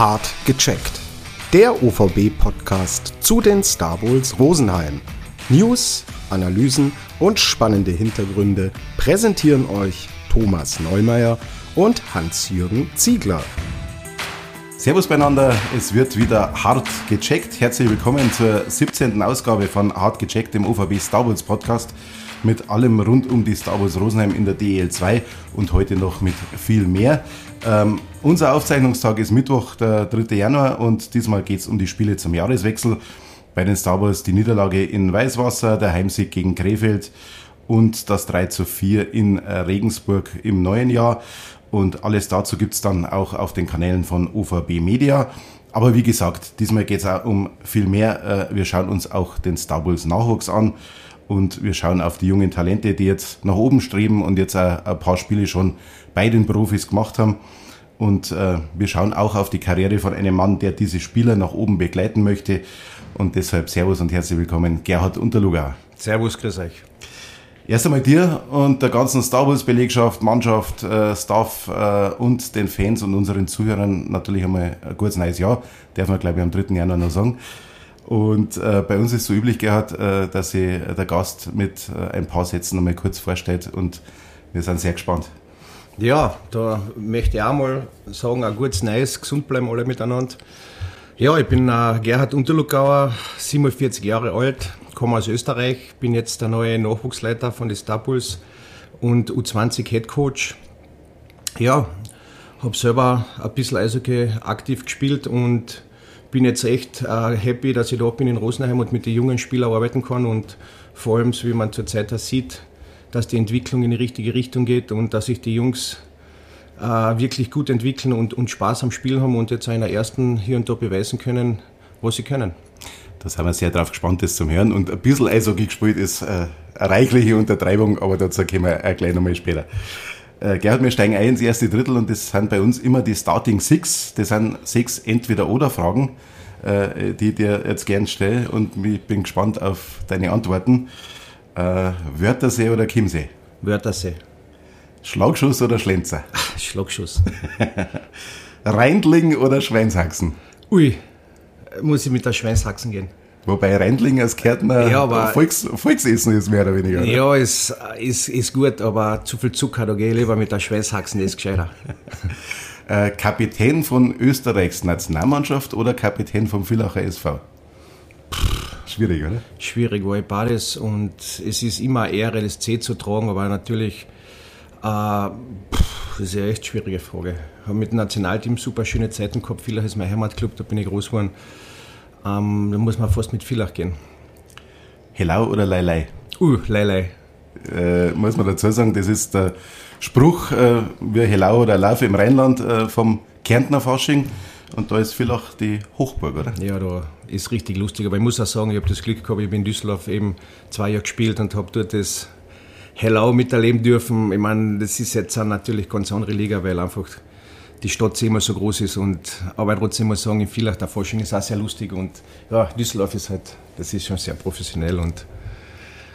Hart gecheckt. Der OVB-Podcast zu den Star Bulls Rosenheim. News, Analysen und spannende Hintergründe präsentieren euch Thomas Neumeier und Hans-Jürgen Ziegler. Servus beieinander, es wird wieder hart gecheckt. Herzlich willkommen zur 17. Ausgabe von Hart gecheckt, dem OVB Star Wars Podcast mit allem rund um die Star Wars Rosenheim in der DEL2 und heute noch mit viel mehr. Ähm, unser Aufzeichnungstag ist Mittwoch, der 3. Januar und diesmal geht es um die Spiele zum Jahreswechsel. Bei den Star Wars die Niederlage in Weißwasser, der Heimsieg gegen Krefeld und das 3 zu 4 in äh, Regensburg im neuen Jahr. Und alles dazu gibt's dann auch auf den Kanälen von OVB Media. Aber wie gesagt, diesmal geht's auch um viel mehr. Äh, wir schauen uns auch den Star Wars Nachwuchs an und wir schauen auf die jungen Talente, die jetzt nach oben streben und jetzt auch ein paar Spiele schon bei den Profis gemacht haben. Und äh, wir schauen auch auf die Karriere von einem Mann, der diese Spieler nach oben begleiten möchte. Und deshalb Servus und herzlich willkommen, Gerhard Unterlugau. Servus, grüß euch. Erst einmal dir und der ganzen Star Wars Belegschaft, Mannschaft, äh, Staff äh, und den Fans und unseren Zuhörern natürlich einmal ein gutes neues Jahr. Darf man, glaube ich, am 3. Januar noch sagen. Und äh, bei uns ist so üblich gehabt, äh, dass sich äh, der Gast mit äh, ein paar Sätzen nochmal kurz vorstellt und wir sind sehr gespannt. Ja, da möchte ich auch mal sagen, ein gutes Neues, gesund bleiben alle miteinander. Ja, ich bin äh, Gerhard Unterlugauer, 47 Jahre alt, komme aus Österreich, bin jetzt der neue Nachwuchsleiter von den Starpools und U20 Head Coach. Ja, habe selber ein bisschen Eishockey aktiv gespielt und bin jetzt echt äh, happy, dass ich da bin in Rosenheim und mit den jungen Spielern arbeiten kann und vor allem, wie man zurzeit sieht, dass die Entwicklung in die richtige Richtung geht und dass sich die Jungs äh, wirklich gut entwickeln und, und Spaß am Spiel haben und jetzt in der ersten hier und da beweisen können, was sie können. Da sind wir sehr drauf gespannt, das zu hören. Und ein bisschen Eishockey gespielt ist äh, eine reichliche Untertreibung, aber dazu kommen wir gleich nochmal später. Äh, Gerhard, wir steigen ein ins erste Drittel und das sind bei uns immer die Starting Six. Das sind sechs Entweder-Oder-Fragen, äh, die ich dir jetzt gern stelle und ich bin gespannt auf deine Antworten. Äh, Wörthersee oder Chiemsee? Wörthersee. Schlagschuss oder Schlenzer? Ach, Schlagschuss. Reindling oder Schweinshaxen? Ui, muss ich mit der Schweinshaxen gehen. Wobei Reindling als Kärtner Ja, aber- Volks, Volksessen ist, mehr oder weniger. oder? Ja, ist, ist, ist gut, aber zu viel Zucker, da gehe ich lieber mit der Schweinshaxen, das ist gescheiter. Äh, Kapitän von Österreichs Nationalmannschaft oder Kapitän vom Villacher SV? Schwierig, oder? schwierig war ich beides und es ist immer Ehre, das C zu tragen, aber natürlich, äh, pff, das ist eine echt schwierige Frage. Ich habe mit dem Nationalteam super schöne Zeiten gehabt. Villach ist mein Heimatclub, da bin ich groß geworden. Ähm, da muss man fast mit Villach gehen. Hellau oder Leilei? Uh, Leilei. Äh, muss man dazu sagen, das ist der Spruch, äh, wie Hellau oder Lauf im Rheinland äh, vom Kärntner Fasching. Und da ist Villach die Hochburg, oder? Ja, da ist richtig lustig. Aber ich muss auch sagen, ich habe das Glück gehabt, ich habe in Düsseldorf eben zwei Jahre gespielt und habe dort das Hellau miterleben dürfen. Ich meine, das ist jetzt natürlich ganz andere Liga, weil einfach die Stadt immer so groß ist. Und, aber trotzdem muss ich sagen, in Villach, der Forschung ist auch sehr lustig. Und ja, Düsseldorf ist halt, das ist schon sehr professionell und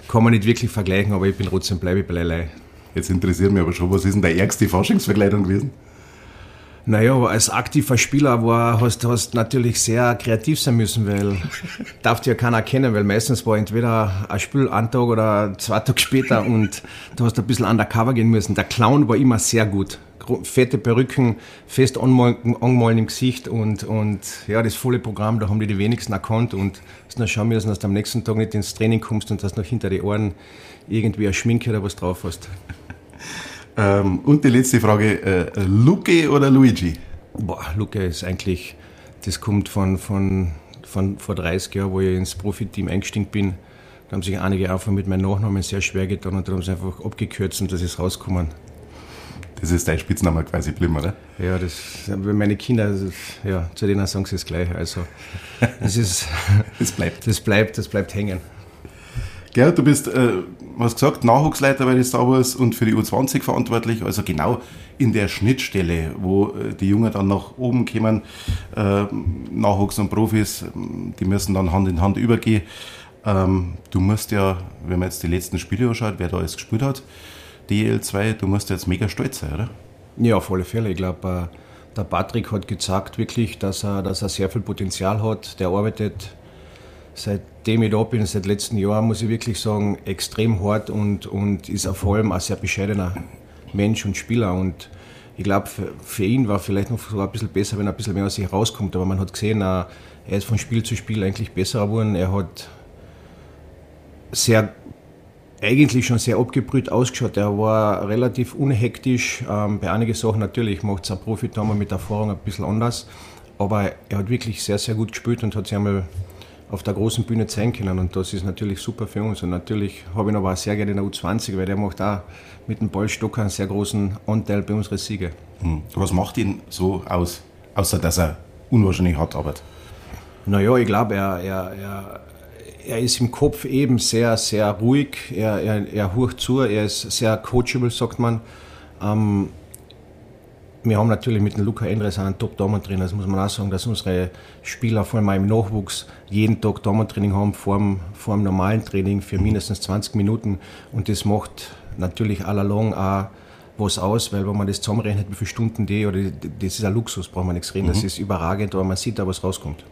kann man nicht wirklich vergleichen, aber ich bin trotzdem bleibe ich bei Leilei. Jetzt interessiert mich aber schon, was ist denn der ärgste Faschingsverkleidung gewesen? Naja, als aktiver Spieler war, hast du natürlich sehr kreativ sein müssen, weil darf dir ja keiner kennen, weil meistens war entweder ein Spiel einen Tag oder zwei Tage später und du hast ein bisschen undercover gehen müssen. Der Clown war immer sehr gut. Fette Perücken, fest anmalen, angemalt im Gesicht und, und ja, das volle Programm, da haben die die wenigsten erkannt und dann schauen müssen, dass du am nächsten Tag nicht ins Training kommst und dass noch hinter die Ohren irgendwie eine Schminke oder was drauf hast. Ähm, und die letzte Frage, äh, Luke oder Luigi? Boah, Luca ist eigentlich, das kommt von, von, von vor 30 Jahren, wo ich ins Profiteam eingestiegen bin. Da haben sich einige einfach mit meinem Nachnamen sehr schwer getan und da haben sie einfach abgekürzt und das ist rausgekommen. Das ist dein Spitzname quasi geblieben, oder? Ja, das, meine Kinder, das, ja, zu denen sagen sie das gleich. Also, das ist, Das bleibt. das bleibt, das bleibt hängen. Gerhard, du bist, äh, hast gesagt, Nachwuchsleiter bei den Star Wars und für die U20 verantwortlich, also genau in der Schnittstelle, wo äh, die Jungen dann nach oben kommen, äh, Nachwuchs und Profis, die müssen dann Hand in Hand übergehen. Ähm, du musst ja, wenn man jetzt die letzten Spiele anschaut, wer da alles gespielt hat, DL2, du musst jetzt mega stolz sein, oder? Ja, auf alle Fälle. Ich glaube, der Patrick hat gezeigt wirklich, dass er, dass er sehr viel Potenzial hat. Der arbeitet seitdem ich da bin, seit letzten Jahr, muss ich wirklich sagen, extrem hart und, und ist vor allem ein sehr bescheidener Mensch und Spieler. Und ich glaube, für, ihn war vielleicht noch sogar ein bisschen besser, wenn er ein bisschen mehr aus sich rauskommt. Aber man hat gesehen, er ist von Spiel zu Spiel eigentlich besser geworden. Er hat sehr eigentlich schon sehr abgebrüht ausgeschaut. Er war relativ unhektisch. Ähm, bei einigen Sachen natürlich macht es ein Profi damals mit Erfahrung ein bisschen anders. Aber er hat wirklich sehr, sehr gut gespielt und hat sich einmal auf der großen Bühne zeigen können. Und das ist natürlich super für uns. Und natürlich habe ich ihn aber auch sehr gerne in der U20, weil der macht auch mit dem Ballstocker einen sehr großen Anteil bei unseren Siegen. Hm. Was macht ihn so aus, außer dass er unwahrscheinlich hart arbeitet? Naja, ich glaube, er, er, er er ist im Kopf eben sehr, sehr ruhig, er, er, er hurcht zu, er ist sehr coachable, sagt man. Ähm, wir haben natürlich mit dem Luca Endres einen Top-Damen drin. Das muss man auch sagen, dass unsere Spieler vor allem im Nachwuchs jeden Tag Damen-Training haben vor dem, vor dem normalen Training für mindestens 20 Minuten. Und das macht natürlich allalong auch was aus, weil wenn man das zusammenrechnet, wie viele Stunden die, oder das ist ein Luxus, braucht man nichts reden. Mhm. Das ist überragend, aber man sieht da, was rauskommt.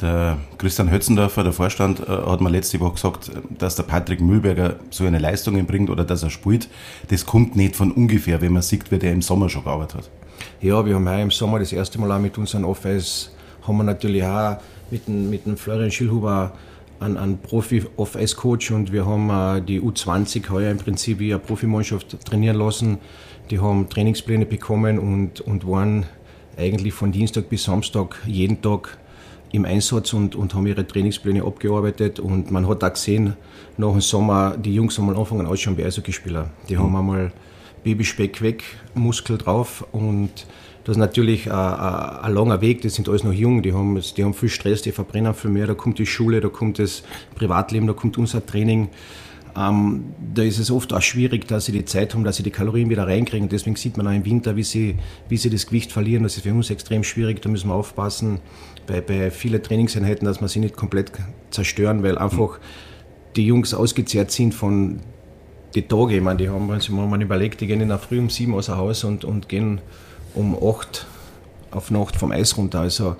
Der Christian Hötzendorfer, der Vorstand, äh, hat mir letzte Woche gesagt, dass der Patrick Mühlberger so eine Leistung bringt oder dass er spielt. Das kommt nicht von ungefähr, wenn man sieht, wie der im Sommer schon gearbeitet hat. Ja, wir haben ja im Sommer das erste Mal auch mit unseren Office, haben wir natürlich auch mit dem, mit dem Florian Schillhuber einen, einen Profi-Off-Ice-Coach und wir haben äh, die U20 heuer im Prinzip wie eine Profimannschaft trainieren lassen. Die haben Trainingspläne bekommen und, und waren eigentlich von Dienstag bis Samstag jeden Tag im Einsatz und, und haben ihre Trainingspläne abgearbeitet. Und man hat auch gesehen, nach dem Sommer, die Jungs haben mal angefangen ausschauen wie Eishockeyspieler. Die mhm. haben einmal Babyspeck weg, Muskel drauf und das ist natürlich ein, langer Weg, die sind alles noch jung, die haben, die haben viel Stress, die verbrennen viel mehr, da kommt die Schule, da kommt das Privatleben, da kommt unser Training. Ähm, da ist es oft auch schwierig, dass sie die Zeit haben, dass sie die Kalorien wieder reinkriegen. Deswegen sieht man auch im Winter, wie sie, wie sie das Gewicht verlieren. Das ist für uns extrem schwierig, da müssen wir aufpassen bei, bei vielen Trainingseinheiten, dass wir sie nicht komplett zerstören, weil einfach die Jungs ausgezehrt sind von den Tagen. Ich meine, die haben, also man überlegt, die gehen in der Früh um sieben aus dem Haus und, und gehen um acht auf Nacht vom Eis runter. Also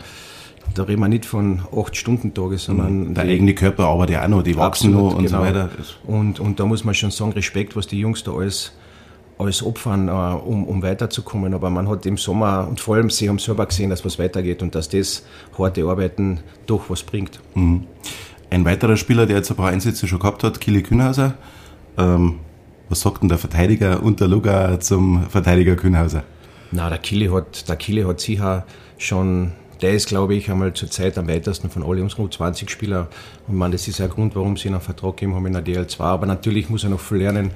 da reden wir nicht von acht Stunden Tage, sondern der eigene Körper arbeitet ja auch noch, die wachsen noch und genau. so weiter. Und, und da muss man schon sagen, Respekt, was die Jungs da alles alles opfern, äh, um, um weiterzukommen. Aber man hat im Sommer und vor allem sie haben selber gesehen, dass was weitergeht und dass das harte Arbeiten doch was bringt. Mhm. Ein weiterer Spieler, der jetzt ein paar Einsätze schon gehabt hat, Kili Kühnhauser. Ähm, was sagt denn der Verteidiger und der Luga zum Verteidiger Kühnhauser? Na, der Kili hat, der Kili hat sicher schon der ist, glaube ich, einmal zur Zeit am weitesten von allen unseren 20 Spieler. Und man, das ist ja ein Grund, warum sie einen Vertrag gegeben haben in der DL2. Aber natürlich muss er noch viel lernen.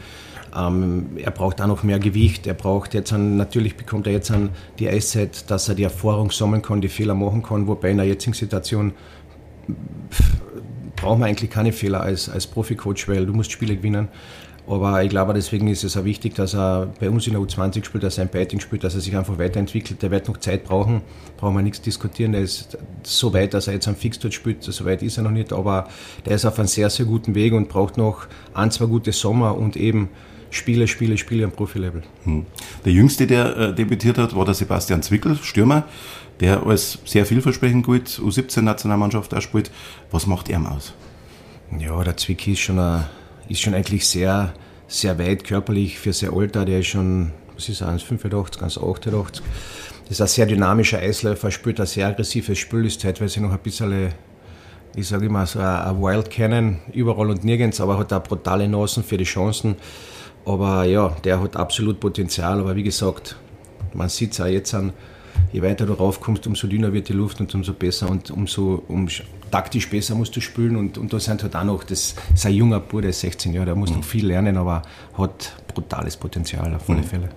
Ähm, er braucht auch noch mehr Gewicht. Er braucht jetzt an, natürlich bekommt er jetzt an die Eiszeit, dass er die Erfahrung sammeln kann, die Fehler machen kann. Wobei in der jetzigen Situation braucht man eigentlich keine Fehler als, als Profi-Coach, weil du musst Spiele gewinnen. Aber ich glaube, deswegen ist es auch wichtig, dass er bei uns in der U20 spielt, dass er ein Beiting spielt, dass er sich einfach weiterentwickelt. Der wird noch Zeit brauchen, brauchen wir nichts diskutieren. Der ist so weit, dass er jetzt am Fixtod spielt, so weit ist er noch nicht, aber der ist auf einem sehr, sehr guten Weg und braucht noch ein, zwei gute Sommer und eben Spiele, Spiele, Spiele am Profilevel. Hm. Der jüngste, der äh, debütiert hat, war der Sebastian Zwickel, Stürmer, der als sehr vielversprechend gut U17-Nationalmannschaft auch spielt. Was macht er aus? Ja, der Zwickel ist schon, ein, ist schon eigentlich sehr, sehr weit körperlich für sehr Alter. Der ist schon, was ist er, 1,85, 1,88. Das ist ein sehr dynamischer Eisläufer, spielt ein sehr aggressives Spiel, ist teilweise noch ein bisschen ich sage immer so ein Wild Cannon, überall und nirgends, aber hat auch brutale Nasen für die Chancen. Aber ja, der hat absolut Potenzial. Aber wie gesagt, man sieht es auch jetzt an, je weiter du raufkommst, umso dünner wird die Luft und umso besser und umso um, taktisch besser musst du spielen. Und, und da sind halt auch noch, das ist ein junger Bruder, der ist 16 Jahre, der muss mhm. noch viel lernen, aber hat brutales Potenzial auf alle mhm. Fälle.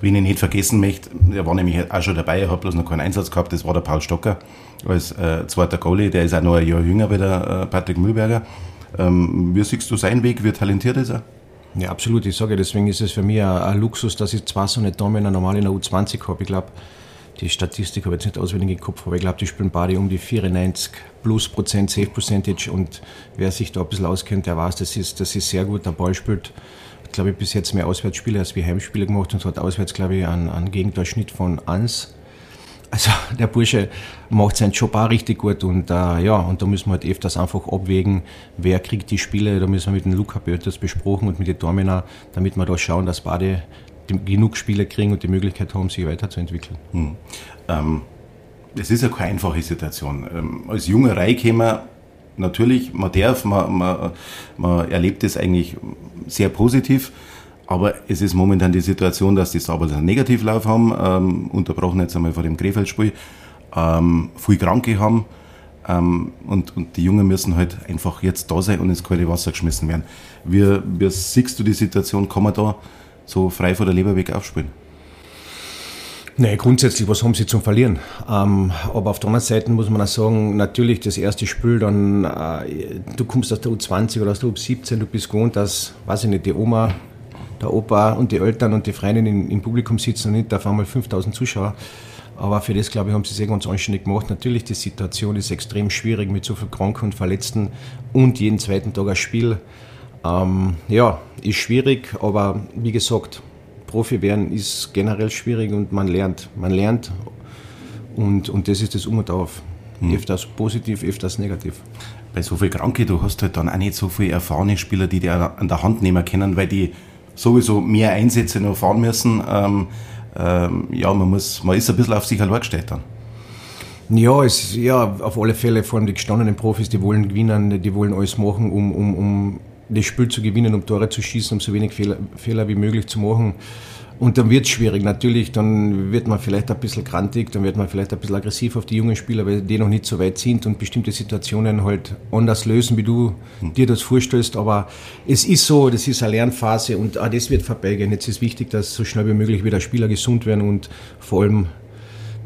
Wen ich nicht vergessen möchte, der war nämlich auch schon dabei, er hat bloß noch keinen Einsatz gehabt, das war der Paul Stocker als äh, zweiter Goalie, der ist auch noch ein Jahr jünger wie der äh, Patrick Mühlberger. Ähm, wie siehst du seinen Weg, wie talentiert ist er? Ja, absolut. Ich sage, deswegen ist es für mich ein, Luxus, dass ich zwar so eine Dame in der U20 habe. Ich glaube, die Statistik habe ich jetzt nicht auswendig im Kopf, aber ich glaube, die spielen beide um die 94 plus Prozent Safe Percentage und wer sich da ein bisschen auskennt, der weiß, das ist, das ist sehr gut. Der Ball spielt, glaube ich, bis jetzt mehr Auswärtsspiele als wie Heimspiele gemacht und hat auswärts, glaube ich, einen, einen Gegentorschnitt von 1 also der Bursche macht seinen Job auch richtig gut und äh, ja, und da müssen wir halt öfters einfach abwägen, wer kriegt die Spiele. Da müssen wir mit dem Luca Bötters besprochen und mit den Dormina, damit wir da schauen, dass beide genug Spiele kriegen und die Möglichkeit haben, sich weiterzuentwickeln. Hm. Ähm, es ist ja keine einfache Situation. Ähm, als junger Reikämer natürlich, man darf, man, man, man erlebt es eigentlich sehr positiv. Aber es ist momentan die Situation, dass die Sabers einen Negativlauf haben, ähm, unterbrochen jetzt einmal vor dem Krefeld-Spiel, ähm, viel Kranke haben ähm, und, und die Jungen müssen halt einfach jetzt da sein und ins kalte Wasser geschmissen werden. Wie, wie siehst du die Situation? Kann man da so frei vor der Leber weg aufspielen? Nein, grundsätzlich, was haben sie zum Verlieren? Ähm, aber auf der anderen Seite muss man auch sagen, natürlich das erste Spiel, dann äh, du kommst aus der U20 oder aus der U17, du bist gewohnt, dass, weiß ich nicht, die Oma der Opa und die Eltern und die Freundinnen im Publikum sitzen und nicht auf einmal 5000 Zuschauer. Aber für das, glaube ich, haben sie sehr ganz anständig gemacht. Natürlich, die Situation ist extrem schwierig mit so vielen Kranken und Verletzten und jeden zweiten Tag ein Spiel. Ähm, ja, ist schwierig, aber wie gesagt, Profi werden ist generell schwierig und man lernt. Man lernt und, und das ist das Um und Auf. Hm. Öfters positiv, öfters negativ. Bei so viel Kranke, du hast halt dann auch nicht so viele erfahrene Spieler, die dir an der Hand nehmen können, weil die sowieso mehr Einsätze noch fahren müssen. Ähm, ähm, ja, man, muss, man ist ein bisschen auf sich allein gestellt dann. Ja, es, ja, auf alle Fälle, vor allem die gestandenen Profis, die wollen gewinnen, die wollen alles machen, um, um, um das Spiel zu gewinnen, um Tore zu schießen, um so wenig Fehler, Fehler wie möglich zu machen. Und dann wird es schwierig. Natürlich, dann wird man vielleicht ein bisschen grantig, dann wird man vielleicht ein bisschen aggressiv auf die jungen Spieler, weil die noch nicht so weit sind und bestimmte Situationen halt anders lösen, wie du hm. dir das vorstellst. Aber es ist so, das ist eine Lernphase und auch das wird vorbeigehen. Jetzt ist wichtig, dass so schnell wie möglich wieder Spieler gesund werden und vor allem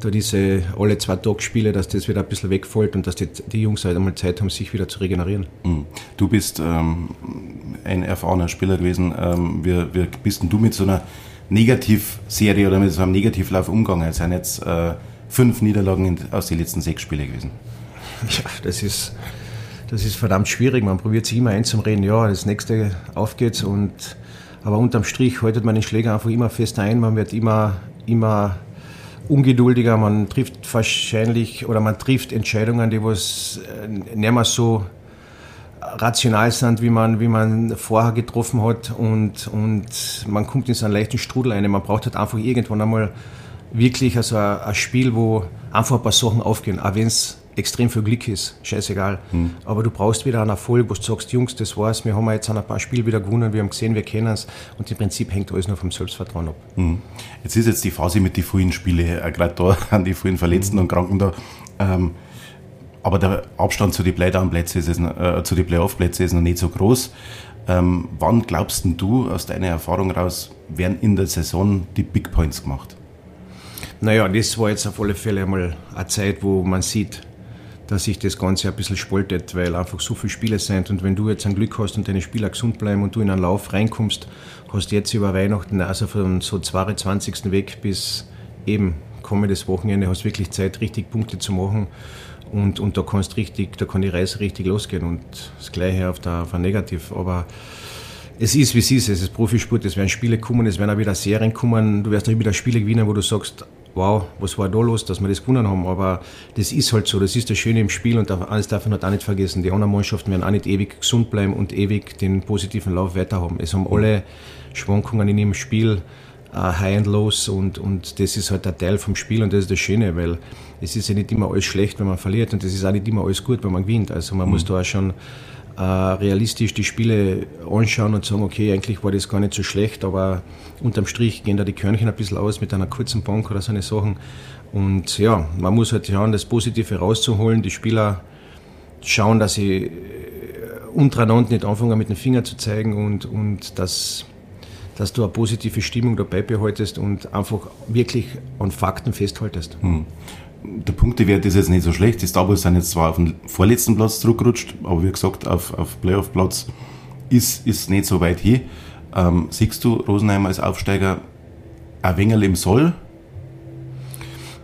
da diese alle zwei Tage Spiele, dass das wieder ein bisschen wegfällt und dass die, die Jungs halt einmal Zeit haben, sich wieder zu regenerieren. Hm. Du bist ähm, ein erfahrener Spieler gewesen. Ähm, wie, wie bist denn du mit so einer Negativserie oder mit so einem Negativlauf umgegangen? Es sind jetzt äh, fünf Niederlagen aus den letzten sechs Spielen gewesen. Ja, das ist, das ist verdammt schwierig. Man probiert sich immer einzureden, ja, das nächste auf geht's. Und, aber unterm Strich haltet man den Schläger einfach immer fest ein. Man wird immer, immer ungeduldiger. Man trifft wahrscheinlich oder man trifft Entscheidungen, die was äh, nicht mehr so rational sind, wie man, wie man vorher getroffen hat und, und man kommt in so einen leichten Strudel rein. Man braucht halt einfach irgendwann einmal wirklich also ein, ein Spiel, wo einfach ein paar Sachen aufgehen, auch wenn es extrem viel Glück ist, scheißegal. Mhm. Aber du brauchst wieder einen Erfolg, wo du sagst, Jungs, das war's, wir haben jetzt ein paar Spiele wieder gewonnen, wir haben gesehen, wir kennen es und im Prinzip hängt alles nur vom Selbstvertrauen ab. Mhm. Jetzt ist jetzt die Phase mit den vielen Spielen, äh, gerade da an die vielen Verletzten mhm. und Kranken da. Ähm, aber der Abstand zu den Playdown-Plätzen äh, zu den Playoff-Plätzen ist noch nicht so groß. Ähm, wann glaubst du aus deiner Erfahrung raus, werden in der Saison die Big Points gemacht? Naja, das war jetzt auf alle Fälle einmal eine Zeit, wo man sieht, dass sich das Ganze ein bisschen spaltet, weil einfach so viele Spiele sind und wenn du jetzt ein Glück hast und deine Spieler gesund bleiben und du in einen Lauf reinkommst, hast jetzt über Weihnachten, also von so 22. weg bis eben kommendes Wochenende, hast wirklich Zeit, richtig Punkte zu machen und, und da kannst richtig, da kann die Reise richtig losgehen und das Gleiche auf der, auf der Negativ. Aber es ist, wie es ist. Es ist Profisport, es werden Spiele kommen, es werden auch wieder Serien kommen. Du wirst auch wieder Spiele gewinnen, wo du sagst, wow, was war da los, dass wir das gewonnen haben. Aber das ist halt so, das ist das Schöne im Spiel und eines darf man halt auch nicht vergessen. Die anderen Mannschaften werden auch nicht ewig gesund bleiben und ewig den positiven Lauf weiter haben. Es haben alle Schwankungen in ihrem Spiel äh, High and Lows und, und das ist halt ein Teil vom Spiel und das ist das Schöne, weil es ist ja nicht immer alles schlecht, wenn man verliert und es ist auch nicht immer alles gut, wenn man gewinnt. Also man mhm. muss da auch schon äh, realistisch die Spiele anschauen und sagen, okay, eigentlich war das gar nicht so schlecht, aber unterm Strich gehen da die Körnchen ein bisschen aus mit einer kurzen Bank oder so eine Sachen. Und ja, man muss halt schauen, das Positive rauszuholen, die Spieler schauen, dass sie äh, untereinander nicht anfangen mit dem Finger zu zeigen und, und dass dass du eine positive Stimmung dabei behaltest und einfach wirklich an Fakten festhaltest. Hm. Der Punktewert ist jetzt nicht so schlecht. Die Star Wars sind jetzt zwar auf den vorletzten Platz zurückgerutscht, aber wie gesagt, auf, auf Playoff-Platz ist, ist nicht so weit hin. Ähm, siehst du Rosenheim als Aufsteiger ein wenig im Soll?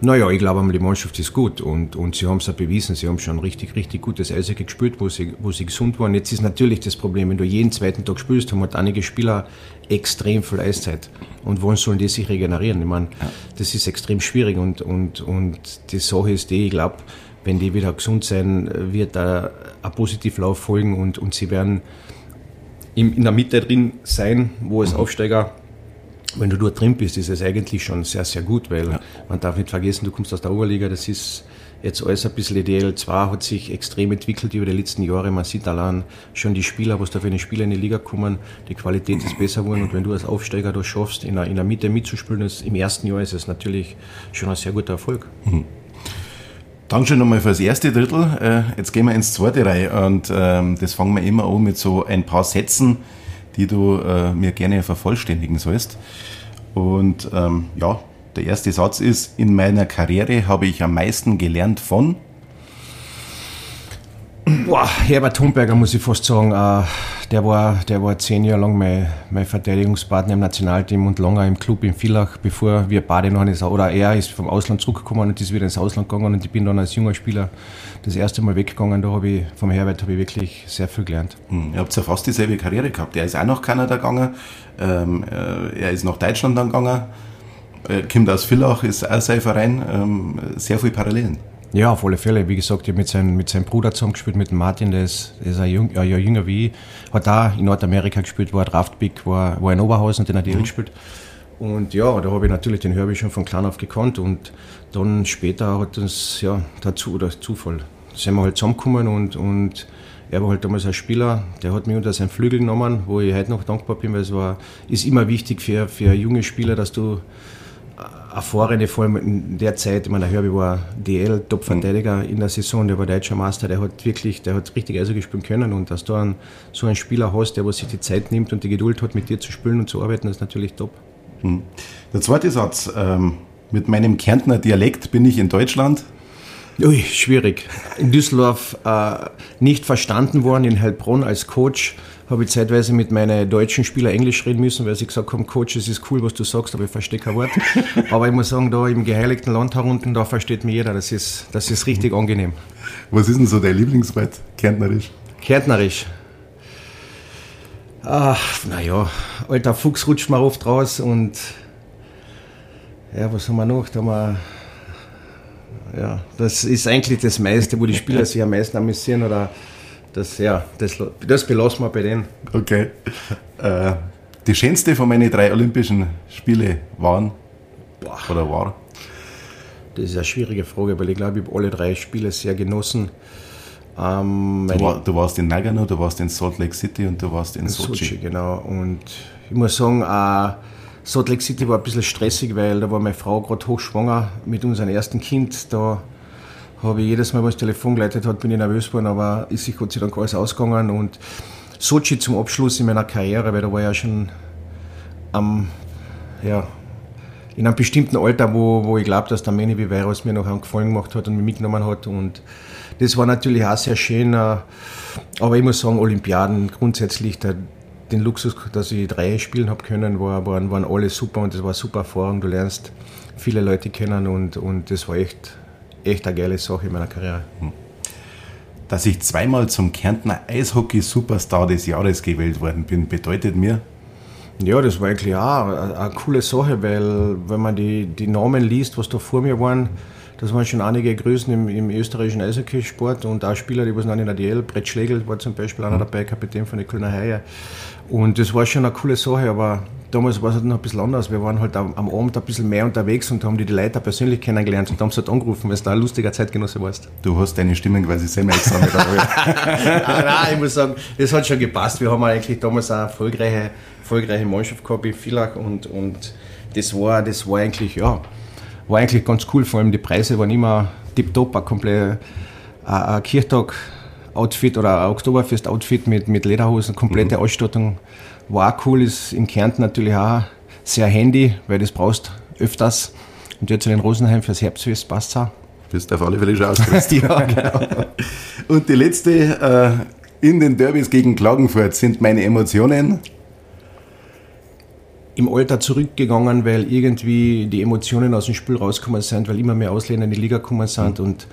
Naja, ich glaube, die Mannschaft ist gut und, und sie haben es auch bewiesen. Sie haben schon richtig, richtig gutes Eishockey gespielt, wo sie, wo sie gesund waren. Jetzt ist natürlich das Problem, wenn du jeden zweiten Tag spielst, haben halt einige Spieler extrem viel Eiszeit. Und wann sollen die sich regenerieren? Ich meine, ja. das ist extrem schwierig und, und, und die Sache ist die, ich glaube, wenn die wieder gesund sein, wird da ein Positivlauf folgen und, und sie werden in der Mitte drin sein, wo es mhm. Aufsteiger wenn du dort drin bist, ist es eigentlich schon sehr, sehr gut, weil ja. man darf nicht vergessen, du kommst aus der Oberliga, das ist jetzt alles ein bisschen, die DL2 hat sich extrem entwickelt über die letzten Jahre. Man sieht allein schon die Spieler, was da für eine Spieler in die Liga kommen, die Qualität ist besser geworden und wenn du als Aufsteiger da schaffst, in der, in der Mitte mitzuspielen, ist, im ersten Jahr ist es natürlich schon ein sehr guter Erfolg. Mhm. Dankeschön nochmal fürs erste Drittel. Äh, jetzt gehen wir ins zweite Reihe und ähm, das fangen wir immer an mit so ein paar Sätzen, die du äh, mir gerne vervollständigen sollst. Und ähm, ja, der erste Satz ist, in meiner Karriere habe ich am meisten gelernt von... Boah, Herbert Humberger muss ich fast sagen, äh, der, war, der war zehn Jahre lang mein, mein Verteidigungspartner im Nationalteam und lange im Club in Villach, bevor wir beide noch ins, oder er ist vom Ausland zurückgekommen und ist wieder ins Ausland gegangen und ich bin dann als junger Spieler das erste Mal weggegangen. Da habe ich vom Herbert habe ich wirklich sehr viel gelernt. Hm, ihr habt ja fast dieselbe Karriere gehabt. Er ist auch nach Kanada gegangen, ähm, äh, er ist nach Deutschland dann gegangen, äh, kommt aus Villach, ist auch sein Verein, ähm, sehr viele Parallelen. Ja, auf alle Fälle. Wie gesagt, ich habe mit, sein, mit seinem Bruder zusammengespielt, mit dem Martin, der ist, der ist ein, Jüng, ein Jahr jünger wie ich. Hat da in Nordamerika gespielt, war Draftpick, war, war in Oberhausen, den hat er mhm. gespielt. Und ja, da habe ich natürlich den Herbie schon von klein auf gekannt und dann später hat uns, ja, dazu, oder Zufall, sind wir halt zusammengekommen und, und er war halt damals ein Spieler, der hat mich unter seinen Flügel genommen, wo ich heute noch dankbar bin, weil es war, ist immer wichtig für, für junge Spieler, dass du erfahrene, vor allem in der Zeit, ich meine, der Herbie war DL, Top-Verteidiger in der Saison, der war deutscher Meister, der hat wirklich, der hat richtig Eishockey spielen können und dass du einen, so einen Spieler hast, der sich die Zeit nimmt und die Geduld hat, mit dir zu spielen und zu arbeiten, ist natürlich top. Hm. Der zweite Satz, ähm, mit meinem Kärntner Dialekt bin ich in Deutschland. Ui, schwierig. In Düsseldorf äh, nicht verstanden worden, in Heilbronn als Coach habe ich zeitweise mit meinen deutschen Spielern Englisch reden müssen, weil sie gesagt haben, Coach, es ist cool, was du sagst, aber ich verstehe kein Wort. aber ich muss sagen, da im geheiligten Land herunten, da versteht mir jeder, das ist, das ist richtig angenehm. Was ist denn so dein Lieblingswort, Kärntnerisch? Kärntnerisch? Ach, naja, alter Fuchs rutscht mir oft raus und ja, was haben wir noch? Da haben wir ja, das ist eigentlich das meiste, wo die Spieler sich am meisten amüsieren oder das, ja, das, das belassen wir bei denen. Okay. Äh, die schönste von meinen drei Olympischen Spiele waren Boah. oder war? Das ist eine schwierige Frage, weil ich glaube, ich habe alle drei Spiele sehr genossen. Ähm, du, war, du, warst in Nagano, du warst in Salt Lake City und du warst in, in Sochi. Sochi. Genau. Und ich muss sagen, äh, Salt Lake City war ein bisschen stressig, weil da war meine Frau gerade hochschwanger mit unserem ersten Kind. Da habe ich jedes Mal, wenn das Telefon geleitet hat, bin ich nervös geworden, aber ist sich Gott sei Dank alles ausgegangen. Und Sochi zum Abschluss in meiner Karriere, weil da war ja schon am, ja, in einem bestimmten Alter, wo, wo ich glaube, dass der Manny Viveros mir noch einen Gefallen gemacht hat und mich mitgenommen hat. Und das war natürlich auch sehr schön. Äh, aber ich muss sagen, Olympiaden grundsätzlich, der, den Luxus, dass ich drei spielen habe können, war, waren, waren alle super und das war eine super Erfahrung. Du lernst viele Leute kennen und, und das war echt echt eine geile Sache in meiner Karriere. Hm. Dass ich zweimal zum Kärntner Eishockey-Superstar des Jahres gewählt worden bin, bedeutet mir? Ja, das war eigentlich auch eine, eine coole Sache, weil wenn man die, die Namen liest, was da vor mir waren, das waren schon einige Größen im, im österreichischen Eishockeysport und auch Spieler, die waren in der DL. Brett Schlegel war zum Beispiel einer hm. dabei, Kapitän von der Kölner Haie. Und das war schon eine coole Sache, aber damals war es halt noch ein bisschen anders. Wir waren halt am, Abend ein bisschen mehr unterwegs und haben die, die Leute persönlich kennengelernt und haben sie halt angerufen, weil es da ein lustiger Zeitgenosse warst. Du hast deine Stimmen quasi selber extra mit nein, nein, ich muss sagen, das hat schon gepasst. Wir haben eigentlich damals eine erfolgreiche, erfolgreiche Mannschaft gehabt in Villach und, und das war, das war eigentlich, ja, war eigentlich ganz cool. Vor allem die Preise waren immer tipptopp, ein komplett ein Kirchtag Outfit oder Oktoberfest Outfit mit, mit Lederhosen, komplette mhm. Ausstattung war cool, ist in Kärnten natürlich auch sehr handy, weil das brauchst öfters. Und jetzt in Rosenheim fürs Herbstfest passt es auch. Bist auf alle Fälle schon ausgerüstet. ja, genau. Und die letzte, äh, in den Derbys gegen Klagenfurt sind meine Emotionen. im Alter zurückgegangen, weil irgendwie die Emotionen aus dem Spiel rausgekommen sind, weil immer mehr Ausländer in die Liga gekommen sind mhm. und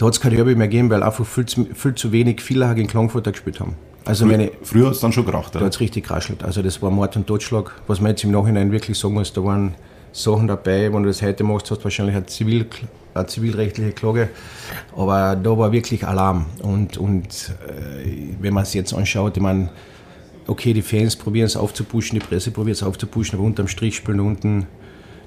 da hat es kein Derby mehr gegeben, weil einfach viel zu, viel zu wenig Villach gegen Klangfurter gespielt haben. Also Früher, meine, früher hat es dann schon geracht, Da hat es richtig geraschelt. Also das war Mord und Totschlag, was man jetzt im Nachhinein wirklich sagen muss, da waren Sachen dabei, wenn du das heute machst, hast du wahrscheinlich eine, Zivil, eine zivilrechtliche Klage. Aber da war wirklich Alarm. Und, und äh, wenn man es jetzt anschaut, ich meine, okay, die Fans probieren es aufzupuschen, die Presse probiert es aufzupuschen, aber unterm Strich spielen unten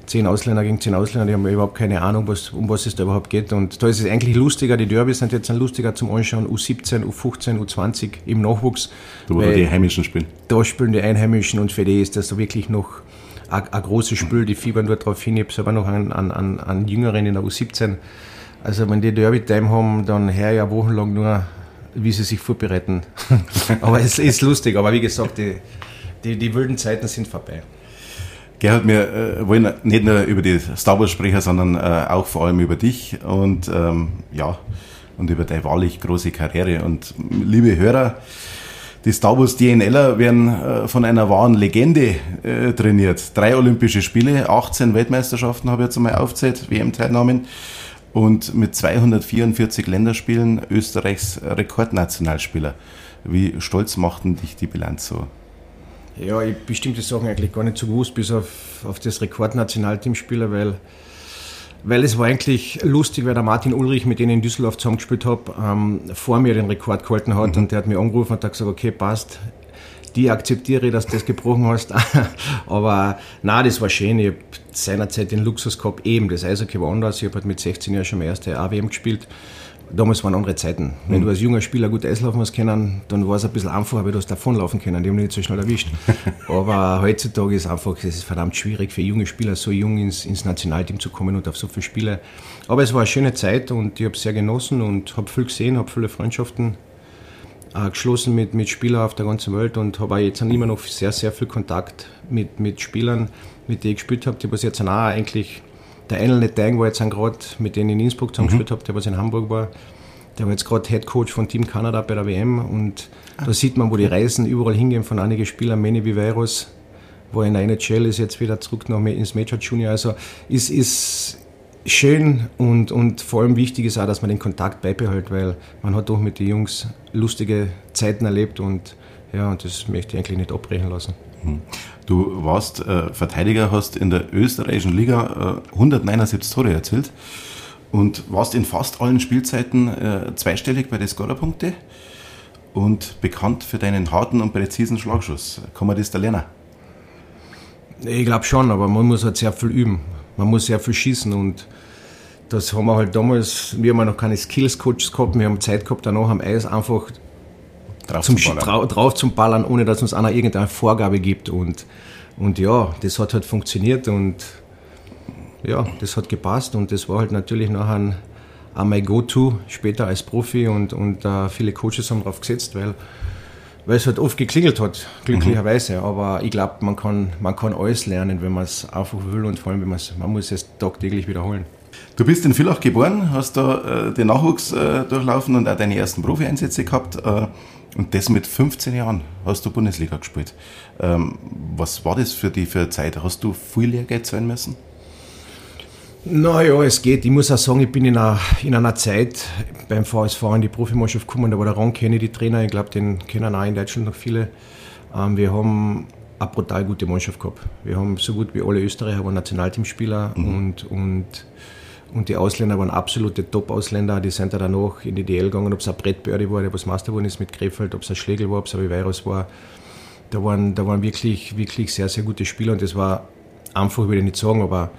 zehn Ausländer gegen zehn Ausländer, die haben überhaupt keine Ahnung, was, um was es da überhaupt geht. Und da ist es eigentlich lustiger, die Derbys sind jetzt lustiger zum Anschauen, U17, U15, U20 im Nachwuchs. Da wo die Heimischen spielen. Da spielen die Einheimischen und für die ist das so wirklich noch ein, ein großes Spiel, die fiebern dort drauf hin. Ich habe selber noch einen, einen, einen, einen Jüngeren in der U17. Also wenn die Derby-Time haben, dann her ja wochenlang nur, wie sie sich vorbereiten. aber es ist lustig, aber wie gesagt, die, die, die wilden Zeiten sind vorbei. Gerhard, wir äh, wollen nicht nur über die Star Wars sprechen, sondern äh, auch vor allem über dich und ähm, ja, und über deine wahrlich große Karriere. Und liebe Hörer, die Star Wars DNLer werden äh, von einer wahren Legende trainiert. Drei Olympische Spiele, 18 Weltmeisterschaften habe ich jetzt einmal aufgezählt, WM-Teilnahmen. Und mit 244 Länderspielen Österreichs Rekordnationalspieler. Wie stolz machten dich die Bilanz so? Ja, ich bestimmte Sachen eigentlich gar nicht so gewusst, bis auf, auf das Rekordnationalteamspieler, weil, weil es war eigentlich lustig, weil der Martin Ulrich, mit dem ich in Düsseldorf zusammengespielt habe, ähm, vor mir den Rekord gehalten hat mhm. und der hat mir angerufen und hat gesagt, okay, passt, die akzeptiere, dass du das gebrochen hast. Aber na, das war schön. Ich habe seinerzeit den Luxus gehabt, eben das Eishockey war anders. Ich habe halt mit 16 Jahren schon mal erste AWM gespielt damals waren andere Zeiten. Wenn mhm. du als junger Spieler gut Eislaufen hast können, dann war es ein bisschen einfacher, weil du hast davonlaufen können. Die haben dich nicht so schnell erwischt. Aber heutzutage ist es einfach, es ist verdammt schwierig für junge Spieler, so jung ins, ins Nationalteam zu kommen und auf so viele Spiele. Aber es war eine schöne Zeit und ich habe es sehr genossen und habe viel gesehen, habe viele Freundschaften äh, geschlossen mit, mit Spielern auf der ganzen Welt und habe jetzt immer noch sehr, sehr viel Kontakt mit, mit Spielern, mit denen ich gespielt habe, die was jetzt auch eigentlich der eine Tang war jetzt gerade, mit denen ich in Innsbruck zusammengespielt mhm. habe, der was in Hamburg war, der war jetzt gerade Head Coach von Team Kanada bei der WM und ah. da sieht man, wo die Reisen überall hingehen von einigen Spielern, Manny Viveiros, wo er in der NHL ist, jetzt wieder zurück noch ins Major Junior. Also ist, ist schön und, und vor allem wichtig ist auch, dass man den Kontakt beibehält, weil man hat doch mit den Jungs lustige Zeiten erlebt und ja, das möchte ich eigentlich nicht abbrechen lassen. Hm. Du warst äh, Verteidiger, hast in der österreichischen Liga äh, 179 Tore erzielt und warst in fast allen Spielzeiten äh, zweistellig bei den Scorerpunkte und bekannt für deinen harten und präzisen Schlagschuss. Kann man das da lernen? Ich glaube schon, aber man muss halt sehr viel üben. Man muss sehr viel schießen und das haben wir halt damals, wir haben noch keine Skills-Coaches gehabt, wir haben Zeit gehabt, danach am Eis einfach drauf zum, zum Ballern. drauf zum Ballern, ohne dass uns einer irgendeine Vorgabe gibt. Und, und ja, das hat halt funktioniert und ja, das hat gepasst und das war halt natürlich nachher ein, mein Go-To später als Profi und, und uh, viele Coaches haben darauf gesetzt, weil, weil es halt oft geklingelt hat, glücklicherweise. Mhm. Aber ich glaube, man kann, man kann alles lernen, wenn man es einfach will und vor allem, wenn man muss es tagtäglich wiederholen. Du bist in Villach geboren, hast da äh, den Nachwuchs äh, durchlaufen und auch deine ersten Profi-Einsätze gehabt. Äh, und das mit 15 Jahren hast du Bundesliga gespielt. Ähm, was war das für dich für Zeit? Hast du viel Lehrgeld sein müssen? Naja, es geht. Ich muss auch sagen, ich bin in einer, in einer Zeit beim VSV in die Profimannschaft gekommen, da war der Ron Kenny die Trainer, ich glaube, den kennen auch in Deutschland noch viele. Ähm, wir haben eine brutal gute Mannschaft gehabt. Wir haben so gut wie alle Österreicher waren Nationalteamspieler mhm. und, und, und die Ausländer waren absolute Top-Ausländer. Die sind da danach in die DL gegangen, ob es ein Brett Birdie war, der was Master geworden ist mit Krefeld, ob es ein Schlegel war, ob es ein Virus war. Da waren, da waren wirklich, wirklich sehr, sehr gute Spieler und das war einfach, würde ich nicht sagen, aber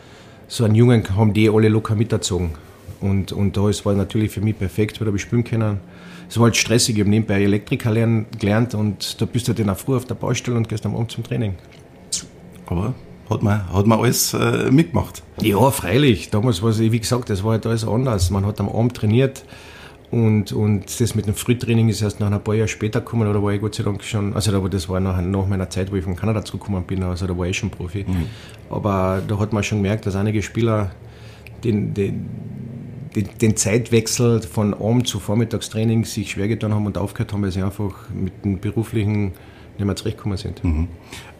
so einen Jungen haben die alle locker miterzogen. Und, und da war natürlich für mich perfekt, weil da habe ich spielen können. Es war halt stressig, ich habe nebenbei Elektriker lernen, gelernt und da bist du halt dann auch früh auf der Baustelle und gehst am Abend zum Training. Aber hat man, hat man alles äh, mitgemacht? Ja, freilich. Damals war es, wie gesagt, das war halt alles anders. Man hat am Abend trainiert und, und das mit dem Frühtraining ist erst nach ein paar Jahren später gekommen, oder war ich Gott sei Dank schon, also da, das war nach, nach meiner Zeit, wo ich von Kanada zurückgekommen bin, also da war ich schon Profi. Mhm. Aber da hat man schon gemerkt, dass einige Spieler den, den, den, den Zeitwechsel von Abend zu Vormittagstraining sich schwer getan haben und aufgehört haben, weil sie einfach mit dem beruflichen nicht mehr zurechtgekommen sind. Mhm.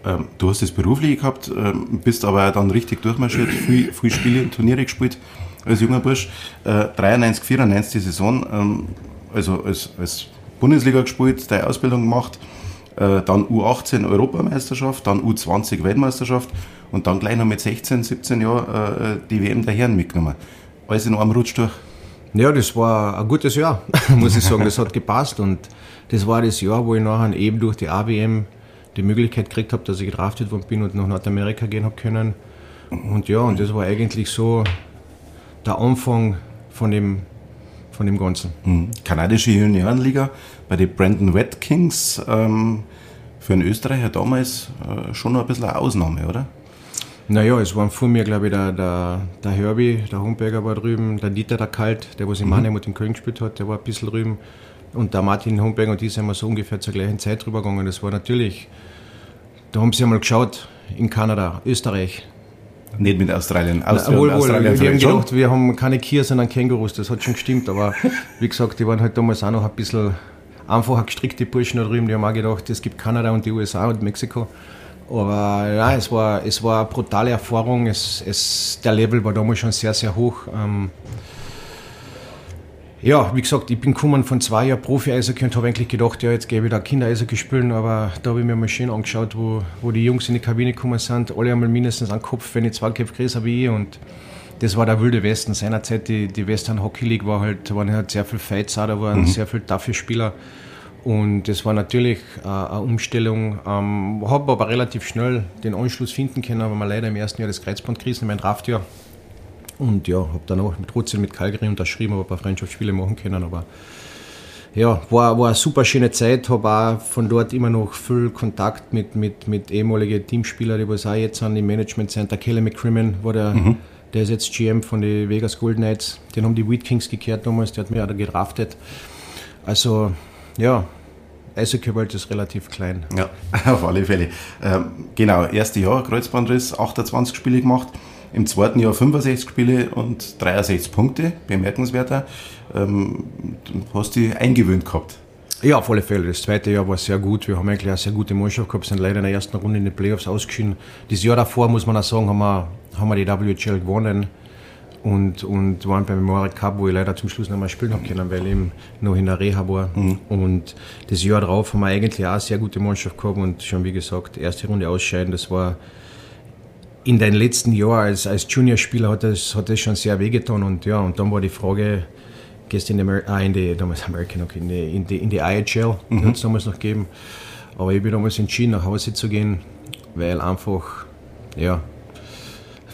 Ähm, du hast das beruflich gehabt, ähm, bist aber dann richtig durchmarschiert, viel, viel Spiele und Turniere gespielt als junger Bursch. Äh, 93, 94 die Saison, ähm, also als, als Bundesliga gespielt, deine Ausbildung gemacht, äh, dann U18 Europameisterschaft, dann U20 Weltmeisterschaft und dann gleich noch mit 16, 17 Jahren äh, die WM der Herren mitgenommen. Alles in einem Rutsch durch. Ja, das war ein gutes Jahr, muss ich sagen. Das hat gepasst und das war das Jahr, wo ich nachher eben durch die AWM die Möglichkeit gekriegt habe, dass ich gedraftet worden bin und nach Nordamerika gehen habe können. Und ja, und das war eigentlich so der Anfang von dem, von dem Ganzen. Mhm. Kanadische Juniorenliga bei den Brandon Wet Kings. Ähm, für einen Österreicher damals äh, schon noch ein bisschen eine Ausnahme, oder? Naja, es waren vor mir, glaube ich, der, der, der Herbie, der Homberger war drüben, der Dieter, der Kalt, der was in mhm. Mannheim und in Köln gespielt hat, der war ein bisschen drüben. Und der Martin Homberger und die sind wir so ungefähr zur gleichen Zeit drüber gegangen. Das war natürlich, da haben sie einmal geschaut, in Kanada, Österreich. Nicht mit Australien. Australien, wohl, wohl. Australien wir haben gedacht, wir haben keine Kier, sondern Kängurus. Das hat schon gestimmt. Aber wie gesagt, die waren halt damals auch noch ein bisschen einfacher gestrickte Burschen da drüben. Die haben auch gedacht, es gibt Kanada und die USA und Mexiko. Aber ja, es war, es war eine brutale Erfahrung. Es, es, der Level war damals schon sehr, sehr hoch. Ähm, ja, wie gesagt, ich bin gekommen von zwei Jahren Profi-Eishockey und habe eigentlich gedacht, ja, jetzt gehe ich wieder Kinder-Eishockey spielen, aber da habe ich mir mal schön angeschaut, wo, wo die Jungs in die Kabine gekommen sind, alle einmal mindestens einen Kopf, wenn ich zwei Köpfe größer wie ich und das war der wilde Westen. Seinerzeit die, die Western Hockey League war halt, da waren halt sehr viele Fights auch, da waren mhm. sehr viele taffe Spieler und das war natürlich äh, eine Umstellung. Ähm, habe aber relativ schnell den Anschluss finden können, aber man leider im ersten Jahr das Kreuzband gerissen, mein Draftjahr. Und ja, habe dann auch trotzdem mit Calgary unterschrieben, habe ein paar Freundschaftsspiele machen können. Aber ja, war, war eine super schöne Zeit. Habe auch von dort immer noch viel Kontakt mit, mit, mit ehemaligen Teamspielern, die was auch jetzt an im Management sind. Der Kelly McCrimmon war der, mhm. der ist jetzt GM von den Vegas Golden Knights. Den haben die Wheat Kings gekehrt damals, der hat mich auch gedraftet. Also ja, Eishockey-Welt ist relativ klein. Ja, auf alle Fälle. Ähm, genau, erste Jahr Kreuzbandriss, 28 Spiele gemacht. Im zweiten Jahr 65 Spiele und 63 Punkte, bemerkenswerter. Ähm, du hast dich eingewöhnt gehabt. Ja, auf alle Fälle. Das zweite Jahr war sehr gut. Wir haben eigentlich eine sehr gute Mannschaft gehabt, sind leider in der ersten Runde in den Playoffs ausgeschieden. Das Jahr davor, muss man auch sagen, haben wir, haben wir die WHL gewonnen und, und waren beim Memorial Cup, wo ich leider zum Schluss noch mal spielen habe können, weil ich noch in der Reha war. Mhm. Und das Jahr darauf haben wir eigentlich auch eine sehr gute Mannschaft gehabt und schon wie gesagt, erste Runde ausscheiden, das war in den letzten Jahren als, als Juniorspieler hat das, hat das schon sehr wehgetan und ja, und dann war die Frage, gehst in die, Amer ah, in die damals American okay, in die, in die, in die IHL, mhm. hat es damals noch gegeben. Aber ich bin damals entschieden, nach Hause zu gehen, weil einfach, ja,